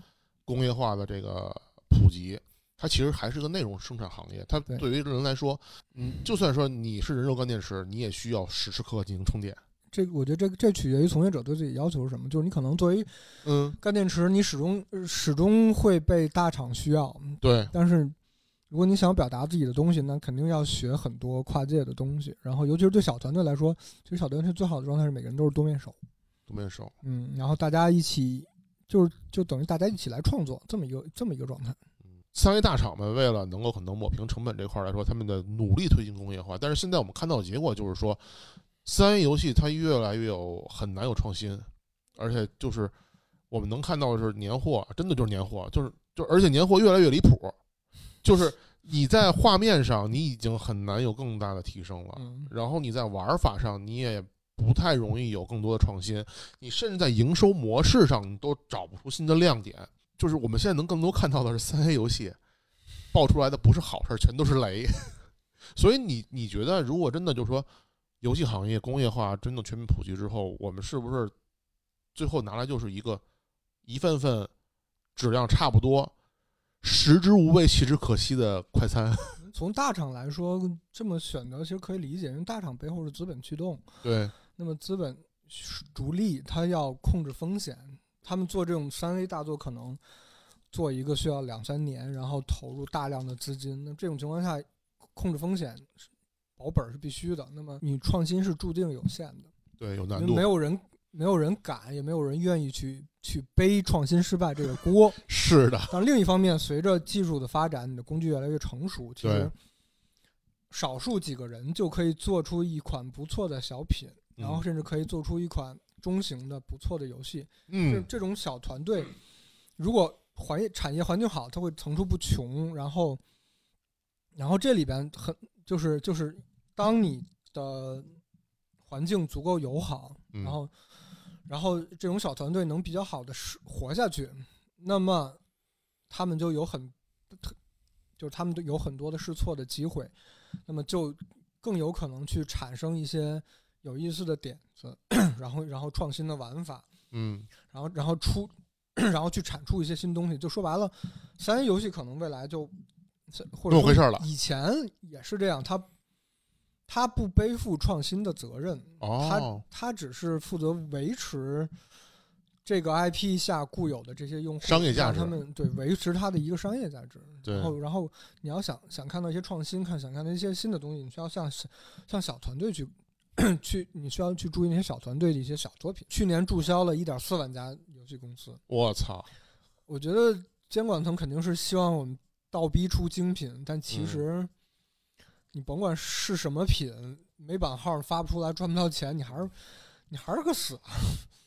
工业化的这个普及，它其实还是个内容生产行业。它对对于人来说，嗯，就算说你是人肉干电池，你也需要时时刻刻进行充电。这个我觉得这个这取决于从业者对自己要求是什么。就是你可能作为嗯，干电池，你始终呃始终会被大厂需要，对，但是如果你想表达自己的东西，那肯定要学很多跨界的东西。然后尤其是对小团队来说，其实小团队最好的状态是每个人都是多面手，多面手。嗯，然后大家一起就是就等于大家一起来创作这么一个这么一个状态。三 A 大厂们为了能够可能抹平成本这块儿来说，他们的努力推进工业化，但是现在我们看到的结果就是说，三 A 游戏它越来越有很难有创新，而且就是我们能看到的是年货，真的就是年货，就是就而且年货越来越离谱，就是你在画面上你已经很难有更大的提升了，嗯。然后你在玩法上你也不太容易有更多的创新，你甚至在营收模式上你都找不出新的亮点。就是我们现在能更多看到的是三 A 游戏爆出来的不是好事儿，全都是雷。*laughs* 所以你你觉得，如果真的就是说游戏行业工业化真的全面普及之后，我们是不是最后拿来就是一个一份份质量差不多、食之无味、弃之可惜的快餐？*laughs* 从大厂来说，这么选择其实可以理解，因为大厂背后是资本驱动，对，那么资本逐利，它要控制风险，他们做这种三 A 大作可能做一个需要两三年，然后投入大量的资金。那这种情况下，控制风险是保本是必须的。那么你创新是注定有限的，对，有难度，没有人没有人敢，也没有人愿意去去背创新失败这个锅。*laughs* 是的，但另一方面，随着技术的发展，你的工具越来越成熟，其实少数几个人就可以做出一款不错的小品，然后嗯甚至可以做出一款中型的不错的游戏。这嗯，这种小团队，如果环业产业环境好，它会层出不穷。然后，然后这里边很就是就是，当你的环境足够友好，嗯然后然后这种小团队能比较好的活下去，那么他们就有很就是他们都有很多的试错的机会，那么就更有可能去产生一些有意思的点子，然后然后创新的玩法，嗯，然后然后出，然后去产出一些新东西。就说白了，三 A 游戏可能未来就或者回事儿了以前也是这样，他他不背负创新的责任，哦，他只是负责维持这个 IP 下固有的这些用户商业价值让他们对维持它的一个商业价值。然后然后你要想想看到一些创新，看想看到一些新的东西，你需要向向小团队去 *clears throat* 去，你需要去注意那些小团队的一些小作品。去年注销了一点四万家游戏公司，我操，我觉得监管层肯定是希望我们倒逼出精品，但其嗯实你甭管是什么品，没版号发不出来，赚不到钱，你还是你还是个死。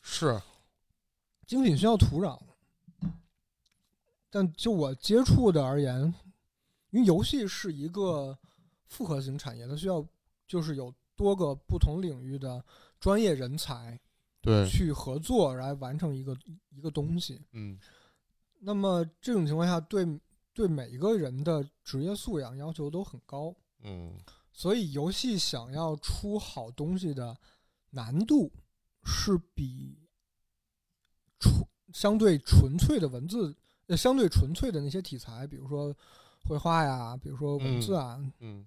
是，*laughs* 精品需要土壤，但就我接触的而言，因为游戏是一个复合型产业，它需要就是有多个不同领域的专业人才对，去合作来完成一个一个东西。嗯，那么这种情况下，对对每一个人的职业素养要求都很高，嗯，所以游戏想要出好东西的难度是比纯相对纯粹的文字，呃，相对纯粹的那些题材，比如说绘画呀，比如说文字啊，嗯，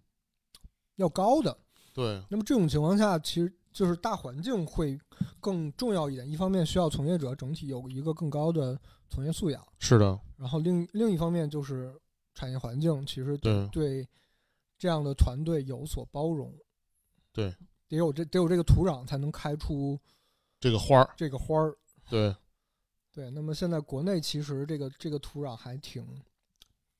要高的。对，那么这种情况下，其实就是大环境会更重要一点。一方面需要从业者整体有一个更高的从业素养，是的，然后另另一方面就是产业环境其实对，对这样的团队有所包容。对，得有这得有这个土壤，才能开出这个花儿，这个花儿。对，对，那么现在国内其实这个这个土壤还挺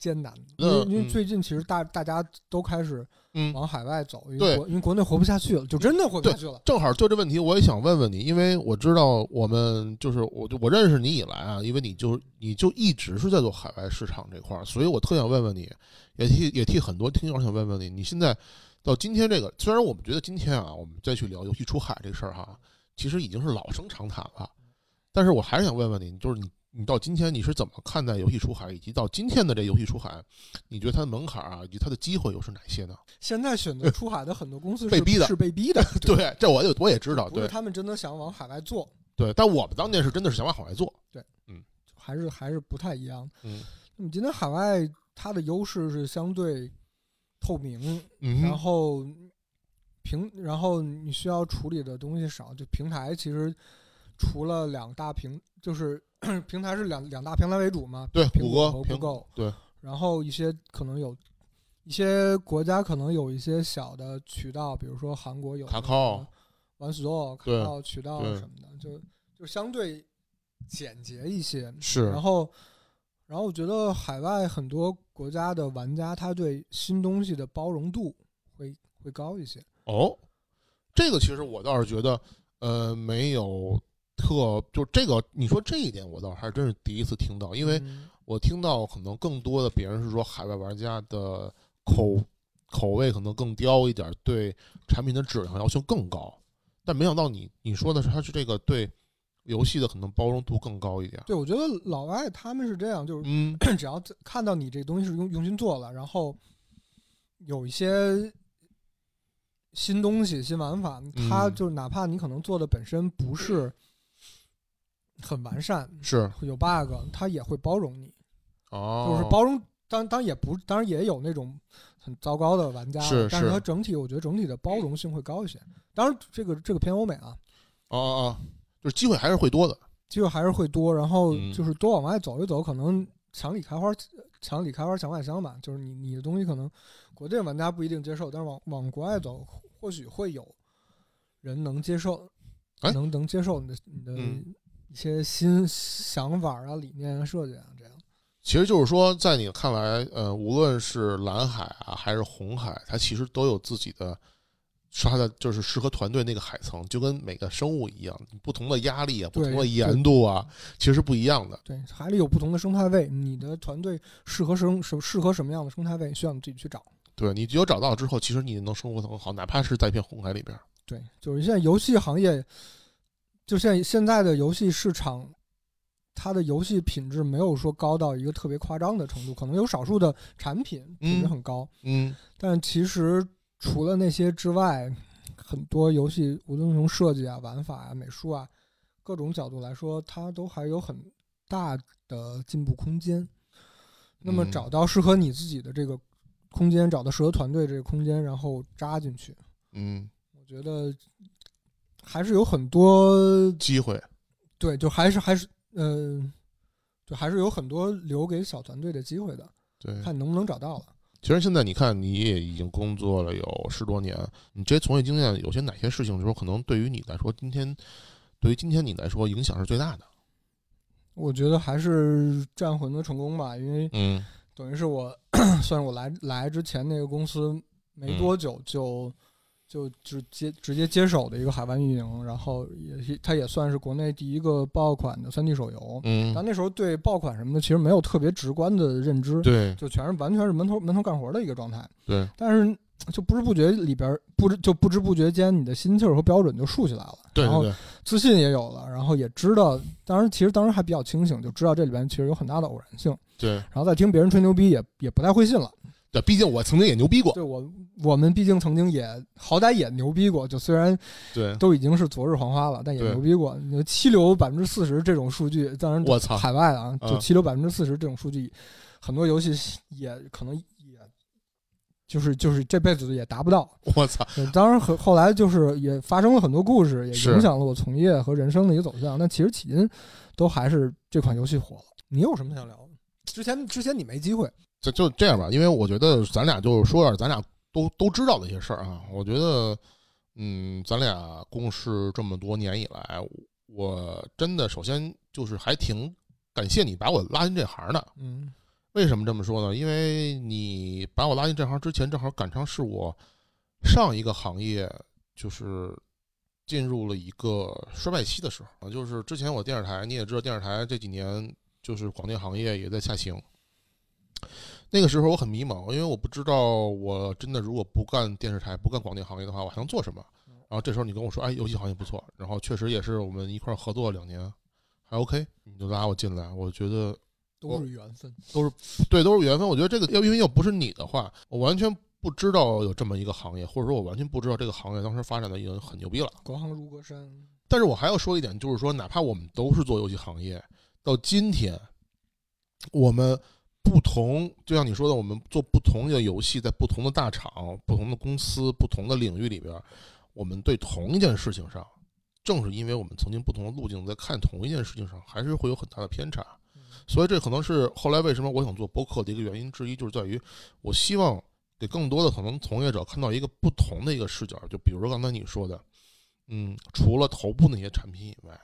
艰难。的，因为因为最近其实大大家都开始嗯，往海外走，因对。为国因为国内活不下去了，就真的活不下去了。正好就这问题，我也想问问你，因为我知道我们就是我就我认识你以来啊，因为你就你就一直是在做海外市场这块儿，所以我特想问问你，也替也替很多听友想问问你，你现在到今天这个，虽然我们觉得今天啊，我们再去聊游戏出海这事儿哈，其实已经是老生常谈了，但是我还是想问问你，就是你你到今天你是怎么看待游戏出海，以及到今天的这游戏出海，你觉得它的门槛啊，以及它的机会又是哪些呢？*laughs* 现在选择出海的很多公司是被逼的是被逼的，对，这我也我也知道，对他们真的想往海外做，对，但我们当年是真的是想往海外做，对，嗯还是还是不太一样。嗯那么今天海外它的优势是相对透明，嗯，然后平，然后你需要处理的东西少，就平台其实除了两大平，就是 *clears throat* 平台是两两大平台为主嘛，对，苹谷歌、果和苹 Google，对，然后一些可能有一些国家可能有一些小的渠道，比如说韩国有卡靠、OneStore、卡对。靠渠道什么的，就就相对简洁一些。是。然后，然后我觉得海外很多国家的玩家，他对新东西的包容度会会高一些。哦，这个其实我倒是觉得，呃，没有特就这个你说这一点，我倒还真是第一次听到，因为嗯我听到可能更多的别人是说海外玩家的口口味可能更刁一点，对产品的质量要求更高，但没想到你你说的是他是这个对游戏的可能包容度更高一点。对，我觉得老外他们是这样，就是嗯 *clears throat* 只要看到你这东西是用用心做了，然后有一些新东西、新玩法，他嗯就哪怕你可能做的本身不是很完善，是。有 bug，它也会包容你，哦，就是包容。当当然也不，当然也有那种很糟糕的玩家，是是。但是它整体我觉得整体的包容性会高一些。当然，这个这个偏欧美啊，哦哦哦，就是机会还是会多的。机会还是会多，然后嗯。就是多往外走一走，可能墙里开花，墙里开花墙外香吧。就是你你的东西可能国内玩家不一定接受，但是往往国外走，或许会有人能接受，哎。能能接受你的你的嗯一些新想法啊、理念啊、设计啊这样。其实就是说，在你看来，呃，无论是蓝海啊，还是红海，它其实都有自己的，是它的就是适合团队那个海层，就跟每个生物一样，不同的压力啊，不同的盐度啊，其实是不一样的。对，海里有不同的生态位，你的团队适合生什适合什么样的生态位，需要你自己去找。对你只有找到之后，其实你能生活得很好，哪怕是在一片红海里边。对，就是现在游戏行业，就现现在的游戏市场，它的游戏品质没有说高到一个特别夸张的程度，可能有少数的产品品质嗯很高，嗯，但其实除了那些之外，很多游戏无论从设计啊、玩法啊、美术啊各种角度来说，它都还有很大的进步空间。那么嗯。找到适合你自己的这个空间，找到适合团队这个空间，然后扎进去，嗯，我觉得还是有很多机会。对，就还是还是嗯、呃，就还是有很多留给小团队的机会的，对，看你能不能找到了。其实现在你看，你也已经工作了有十多年，你这些从业经验，有些哪些事情说可能对于你来说，今天对于今天你来说影响是最大的？我觉得还是战魂的成功吧，因为嗯等于是我 *coughs* 算是我来来之前那个公司没多久就、就直接直接接手的一个海外运营，然后也是它也算是国内第一个爆款的三 D 手游。嗯。但，那时候对爆款什么的其实没有特别直观的认知，对。就全是完全是门头门头干活的一个状态。对，但是就不知不觉里边儿不知就不知不觉间，你的心气儿和标准就竖起来了，然后对。对对，自信也有了，然后也知道，当然其实当时还比较清醒，就知道这里边其实有很大的偶然性，对。然后再听别人吹牛逼也也不太会信了。对，毕竟我曾经也牛逼过，对我我们毕竟曾经也好歹也牛逼过，就虽然对，都已经是昨日黄花了，但也牛逼过。你说七流百分之四十这种数据，当然我操海外啊，就嗯七流百分之四十这种数据，很多游戏也可能也。就是就是这辈子也达不到，*laughs* 我操，当然后后来就是也发生了很多故事，也影响了我从业和人生的一个走向。但其实起因都还是这款游戏火了。你有什么想聊的？之前之前你没机会，就就这样吧，因为我觉得咱俩就是说点咱俩都都知道的一些事儿啊。我觉得，嗯，咱俩共事这么多年以来，我真的首先就是还挺感谢你把我拉进这行的。嗯为什么这么说呢？因为你把我拉进这行之前，正好赶上是我上一个行业就是进入了一个衰败期的时候。就是之前我电视台，你也知道，电视台这几年就是广电行业也在下行。那个时候我很迷茫，因为我不知道我真的如果不干电视台、不干广电行业的话，我还能做什么。然后这时候你跟我说，哎，游戏行业不错，然后确实也是我们一块儿合作了两年，还 OK，你就拉我进来，我觉得都是缘分。都是对，都是缘分。我觉得这个要因为要不是你的话，我完全不知道有这么一个行业，或者说我完全不知道这个行业当时发展的已经很牛逼了。隔行如隔山。但是我还要说一点，就是说，哪怕我们都是做游戏行业，到今天，我们不同，就像你说的，我们做不同的游戏，在不同的大厂、不同的公司、不同的领域里边，我们对同一件事情上，正是因为我们曾经不同的路径，在看同一件事情上，还是会有很大的偏差。所以这可能是后来为什么我想做播客的一个原因之一，就是在于我希望给更多的可能从业者看到一个不同的一个视角。就比如说刚才你说的，嗯，除了头部那些产品以外，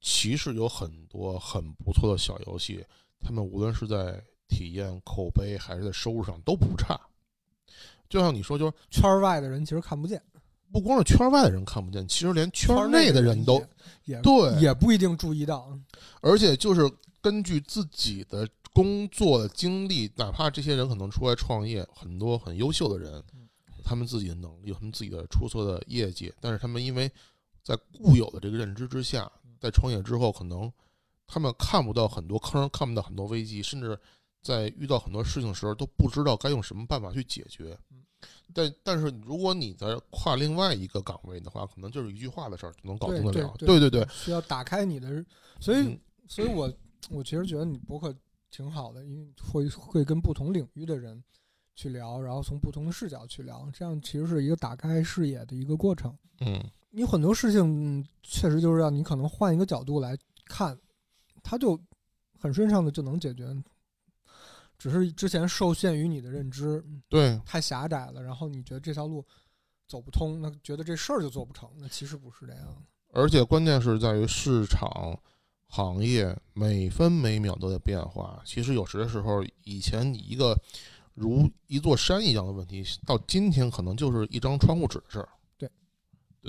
其实有很多很不错的小游戏，他们无论是在体验、口碑还是在收入上都不差。就像你说，就是圈儿外的人其实看不见，不光是圈外的人看不见，其实连圈儿内的人都也也对也不一定注意到。而且就是根据自己的工作的经历，哪怕这些人可能出来创业，很多很优秀的人，他们自己的能力，有他们自己的出色的业绩，但是他们因为在固有的这个认知之下，在创业之后，可能他们看不到很多坑，看不到很多危机，甚至在遇到很多事情的时候，都不知道该用什么办法去解决。但但是如果你在跨另外一个岗位的话，可能就是一句话的事儿就能搞定得了。对对对，需要打开你的，所以嗯所以我我其实觉得你博客挺好的，因为会会跟不同领域的人去聊，然后从不同的视角去聊，这样其实是一个打开视野的一个过程。嗯你很多事情嗯确实就是让你可能换一个角度来看，它就很顺畅的就能解决。只是之前受限于你的认知对，太狭窄了，然后你觉得这条路走不通，那觉得这事儿就做不成。那其实不是这样的。而且关键是在于市场行业每分每秒都在变化。其实有时的时候，以前你一个如一座山一样的问题，到今天可能就是一张窗户纸的事儿。对，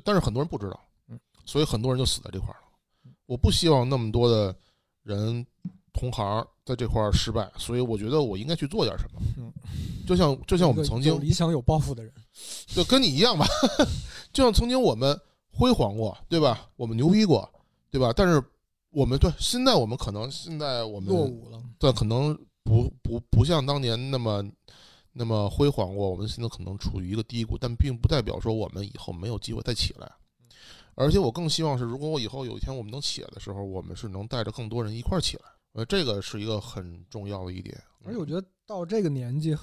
但是很多人不知道，嗯，所以很多人就死在这块儿了。我不希望那么多的人同行在这块儿失败，所以我觉得我应该去做点什么。嗯，就像就像我们曾经有理想、有抱负的人，就跟你一样吧，*laughs* 就像曾经我们辉煌过，对吧？我们牛逼过，对吧？但是我们对现在我们可能现在我们落伍了。对可能不不不像当年那么那么辉煌过，我们现在可能处于一个低谷，但并不代表说我们以后没有机会再起来。而且我更希望是，如果我以后有一天我们能起来的时候，我们是能带着更多人一块儿起来。呃，这个是一个很重要的一点。而且我觉得到这个年纪，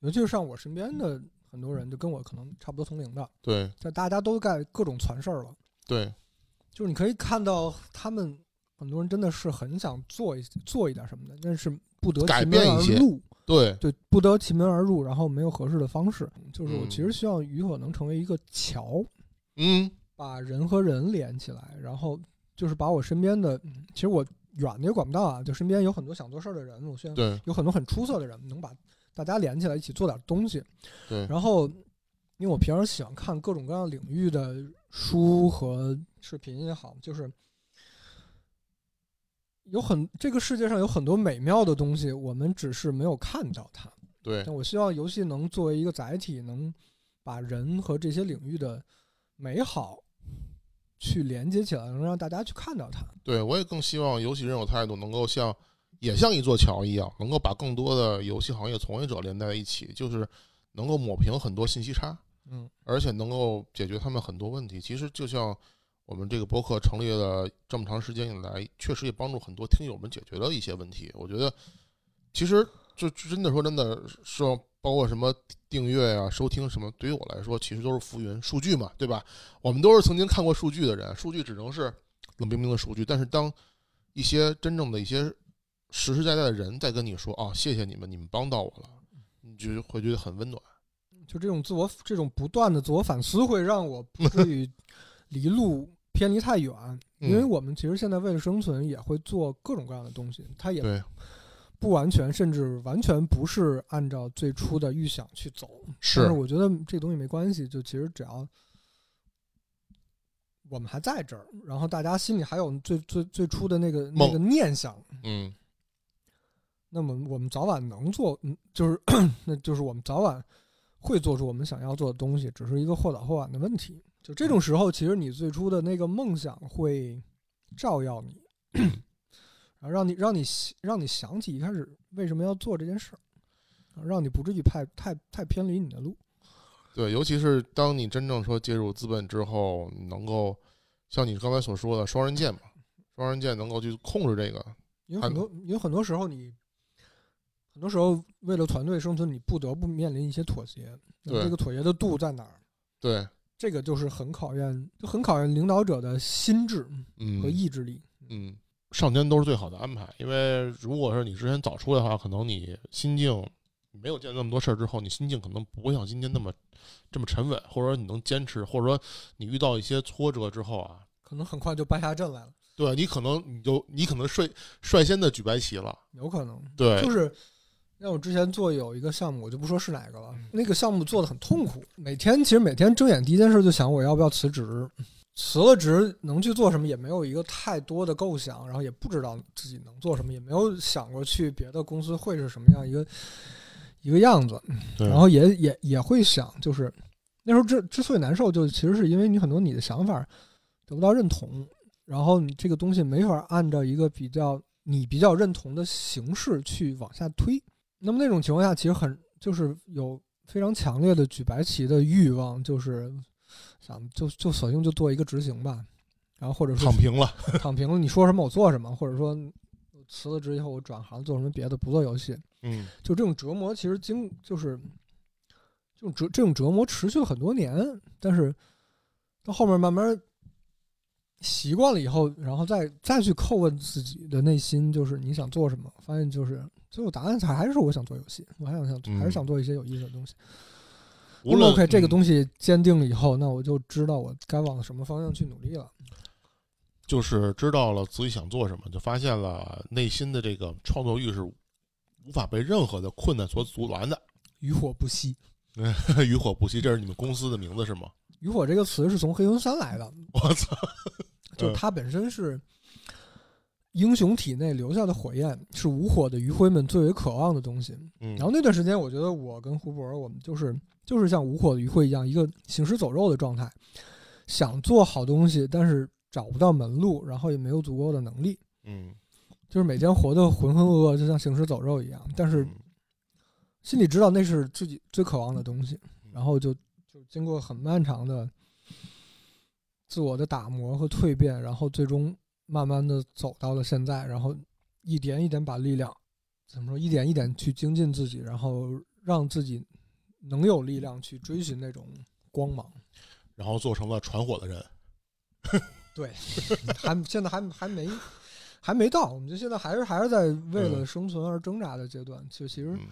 尤其是像我身边的很多人，就跟我可能差不多同龄的，对。在大家都干各种传事儿了，对。就是你可以看到他们很多人真的是很想做一做一点什么的，但是不得改其门而变一些入，对对，不得其门而入，然后没有合适的方式。就是我嗯。其实希望雨果能成为一个桥，嗯。把人和人连起来，然后就是把我身边的，嗯其实我远的也管不到啊，就身边有很多想做事儿的人，我希望对有很多很出色的人，能把大家连起来一起做点东西。对然后，因为我平时喜欢看各种各样领域的书和视频也好，就是有很这个世界上有很多美妙的东西，我们只是没有看到它。对但我希望游戏能作为一个载体，能把人和这些领域的美好去连接起来，能让大家去看到它。对，我也更希望游戏人有态度能够像也像一座桥一样，能够把更多的游戏行业从业者连在一起，就是能够抹平很多信息差，嗯，而且能够解决他们很多问题。其实就像我们这个博客成立了这么长时间以来，确实也帮助很多听友们解决了一些问题。我觉得，其实就真的说真的，说包括什么订阅啊、收听什么，对于我来说，其实都是浮云，数据嘛，对吧？我们都是曾经看过数据的人，数据只能是冷冰冰的数据。但是当一些真正的一些实实在在的人在跟你说啊，谢谢你们，你们帮到我了，你就会觉得很温暖。就这种自我这种不断的自我反思，会让我不至于离路偏离太远。嗯因为我们其实现在为了生存，也会做各种各样的东西，它也对不完全，甚至完全不是按照最初的预想去走。是但是我觉得这东西没关系，就其实只要我们还在这儿，然后大家心里还有最最最初的那个那个念想，嗯，那么我们早晚能做，嗯，就是 *clears throat* 那就是我们早晚会做出我们想要做的东西，只是一个或早或晚的问题。就这种时候，其实你最初的那个梦想会照耀你，*clears throat* 让你让你让你想起一开始为什么要做这件事儿，让你不至于太太太偏离你的路。对，尤其是当你真正说介入资本之后，能够像你刚才所说的双刃剑嘛，双刃剑能够去控制这个，因为很多，因为很多时候你很多时候为了团队生存，你不得不面临一些妥协。对这个妥协的度在哪儿？对，这个就是很考验，就很考验领导者的心智嗯和意志力。嗯，上天都是最好的安排，因为如果是你之前早出来的话，可能你心境没有见那么多事儿之后，你心境可能不会像今天那么这么沉稳，或者说你能坚持，或者说你遇到一些挫折之后啊，可能很快就败下阵来了，对你可能你就你可能率率先的举白旗了，有可能。对，就是像我之前做有一个项目，我就不说是哪个了，那个项目做的很痛苦，每天其实每天睁眼第一件事就想我要不要辞职，辞了职能去做什么，也没有一个太多的构想，然后也不知道自己能做什么，也没有想过去别的公司会是什么样一个一个样子，然后也也也会想，就是那时候之之所以难受，就其实是因为你很多你的想法得不到认同，然后你这个东西没法按照一个比较你比较认同的形式去往下推。那么那种情况下，其实很就是有非常强烈的举白旗的欲望，就是想就就索性就做一个执行吧，然后或者说躺平了，*laughs* 躺平了，你说什么我做什么，或者说辞了职以后我转行做什么别的，不做游戏。嗯就这种折磨，其实经就是这种折这种折磨持续了很多年，但是到后面慢慢习惯了以后，然后再再去叩问自己的内心，就是你想做什么？发现就是最后答案还还是我想做游戏，我还想想嗯还是想做一些有意思的东西。无论 OK，这个嗯东西坚定了以后，那我就知道我该往什么方向去努力了。就是知道了自己想做什么，就发现了内心的这个创作欲是无法被任何的困难所阻拦的。渔火不息，*laughs* 渔火不息，这是你们公司的名字是吗？渔火这个词是从黑云山来的，我操！就是它本身是英雄体内留下的火焰，是无火的余晖们最为渴望的东西。嗯，然后那段时间，我觉得我跟胡博，我们就是就是像无火的余晖一样，一个行尸走肉的状态，想做好东西，但是找不到门路，然后也没有足够的能力，嗯，就是每天活得浑浑噩噩，就像行尸走肉一样。但是嗯心里知道那是自己最渴望的东西，嗯然后就就经过很漫长的自我的打磨和蜕变，然后最终慢慢的走到了现在，然后一点一点把力量怎么说，一点一点去精进自己，然后让自己能有力量去追寻那种光芒。然后做成了传火的人。*laughs* 对，还现在还还没还没到，我们就现在还是还是在为了嗯生存而挣扎的阶段。就其实嗯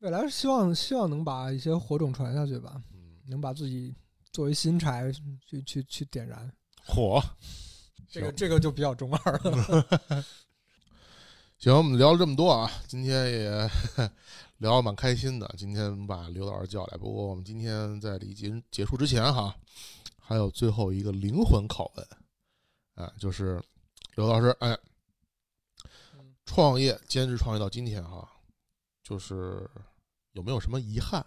未来是希望希望能把一些火种传下去吧，嗯，能把自己作为新柴去去去点燃。火。这个这个就比较中二了。*laughs* 行，我们聊了这么多啊，今天也 *laughs* 聊得蛮开心的。今天把刘老师叫来，不过我们今天在离结结束之前哈，还有最后一个灵魂拷问，啊，就是刘老师，哎，创业坚持创业到今天哈，就是有没有什么遗憾，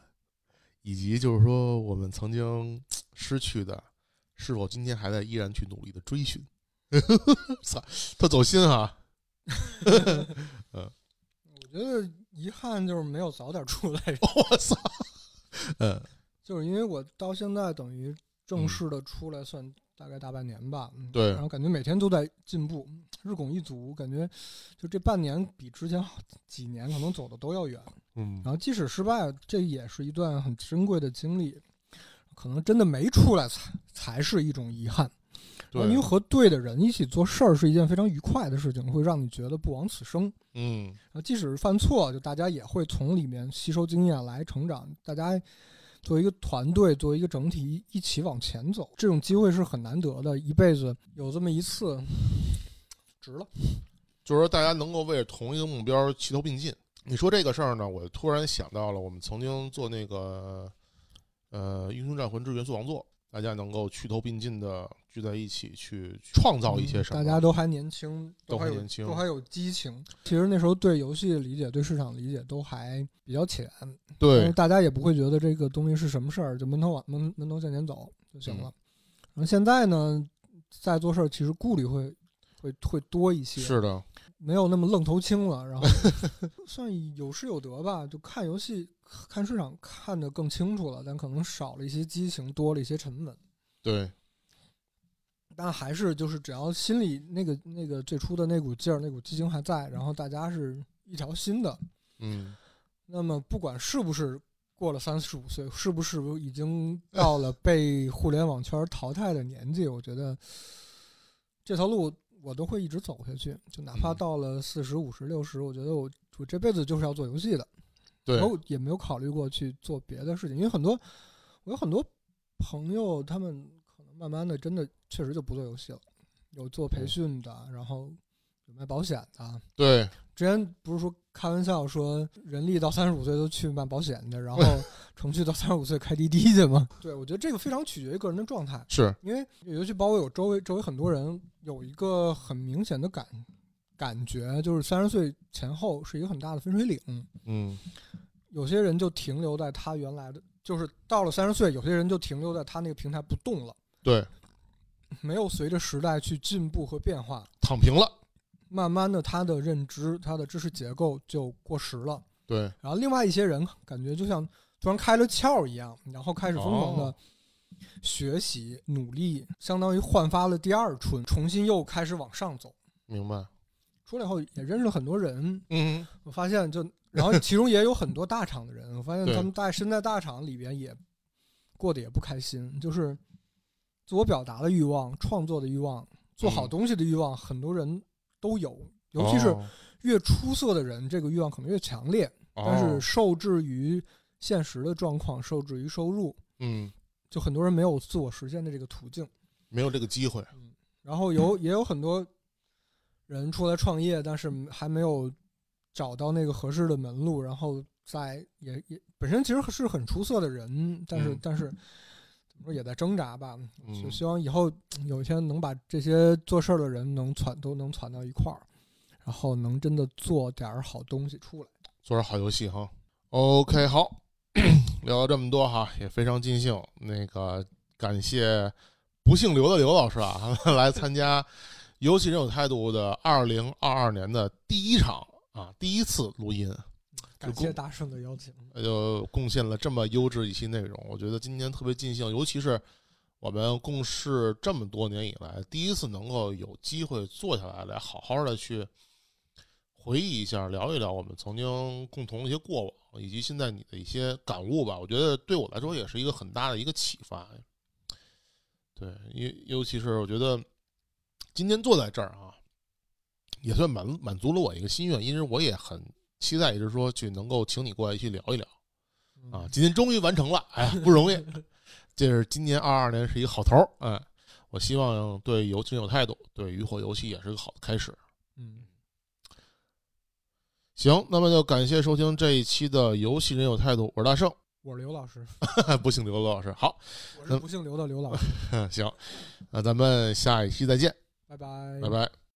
以及就是说我们曾经 *tsk* 失去的，是否今天还在依然去努力的追寻？*laughs* 操，特走心哈。我觉得遗憾就是没有早点出来，*laughs* 我操，嗯就是因为我到现在等于正式的出来算大概大半年吧，嗯对然后感觉每天都在进步，日拱一卒，感觉就这半年比之前好几年可能走的都要远。嗯然后即使失败，这也是一段很珍贵的经历，可能真的没出来才才是一种遗憾。然后因为和对的人一起做事儿是一件非常愉快的事情，会让你觉得不枉此生。嗯然后即使是犯错，就大家也会从里面吸收经验来成长。大家作为一个团队，作为一个整体一起往前走，这种机会是很难得的，一辈子有这么一次，值了。*laughs* 就是说大家能够为了同一个目标齐头并进。你说这个事儿呢，我突然想到了我们曾经做那个呃《英雄战魂之元素王座》，大家能够齐头并进的聚在一起去创造一些什么？大家都还年轻，都还年轻都还有激情。其实那时候对游戏的理解、对市场理解都还比较浅，但对是大家也不会觉得这个东西是什么事儿，就闷头往闷闷头向前走就行了。嗯然后现在呢，在做事儿其实顾虑会会会多一些，是的，没有那么愣头青了，然后 *laughs* 算有失有得吧。就看游戏、看市场看得更清楚了，但可能少了一些激情，多了一些沉稳。对，但还是就是只要心里那个那个最初的那股劲儿、那股激情还在，然后大家是一条心的，嗯那么不管是不是过了三十五岁，是不是已经到了被互联网圈淘汰的年纪，我觉得这条路我都会一直走下去。就哪怕嗯到了四十五十六十，我觉得我我这辈子就是要做游戏的。对。然后也没有考虑过去做别的事情，因为很多我有很多朋友，他们可能慢慢的真的确实就不做游戏了，有做培训的，然后有卖保险的。对，之前不是说开玩笑说人力到三十五岁都去卖保险的，然后 *laughs* 程序到三十五岁开滴滴去吗？*laughs* 对，我觉得这个非常取决于个人的状态，是。因为尤其包括有周围周围很多人有一个很明显的感感觉，就是三十岁前后是一个很大的分水岭。嗯有些人就停留在他原来的，就是到了三十岁，有些人就停留在他那个平台不动了，对，没有随着时代去进步和变化。躺平了，慢慢的，他的认知、他的知识结构就过时了。对，然后另外一些人感觉就像突然开了窍一样，然后开始疯狂的哦学习、努力，相当于焕发了第二春，重新又开始往上走。明白，出来后也认识了很多人，嗯我发现就，然后 *laughs* 其中也有很多大厂的人，我发现他们在身在大厂里边也过得也不开心，就是自我表达的欲望、创作的欲望、做好嗯。东西的欲望，很多人都有，尤其是哦。越出色的人，这个欲望可能越强烈，但是哦受制于现实的状况，受制于收入，嗯，就很多人没有自我实现的这个途径。没有这个机会，然后有也有很多人出来创业，但是还没有找到那个合适的门路，然后在也也本身其实是很出色的人，但是、嗯但是怎么说也在挣扎吧。嗯就希望以后有一天能把这些做事儿的人能攒都能攒到一块儿，然后能真的做点儿好东西出来。做点好游戏哈。OK，好，聊了这么多哈，也非常尽兴。那个感谢不姓刘的刘老师啊，*laughs* 来参加游戏人有态度的二零二二年的第一场啊，第一次录音，感谢大圣的邀请。就贡献了这么优质一期内容。我觉得今年特别尽兴，尤其是我们共事这么多年以来，第一次能够有机会坐下来，来好好的去回忆一下，聊一聊我们曾经共同的一些过往，以及现在你的一些感悟吧。我觉得对我来说也是一个很大的一个启发。对，尤尤其是我觉得今天坐在这儿啊，也算满满足了我一个心愿，因为我也很期待，也就是说去能够请你过来一起聊一聊。啊，今天终于完成了，哎呀，不容易。*laughs* 这是今年二二年是一个好头儿，哎，我希望对游戏有态度，对鱼火游戏也是个好的开始。嗯，行，那么就感谢收听这一期的游戏人有态度，我是大圣，我是刘老师，*laughs* 不姓刘的刘老师。好，我是不姓刘的刘老师，*laughs* 行，那咱们下一期再见，拜拜，拜拜。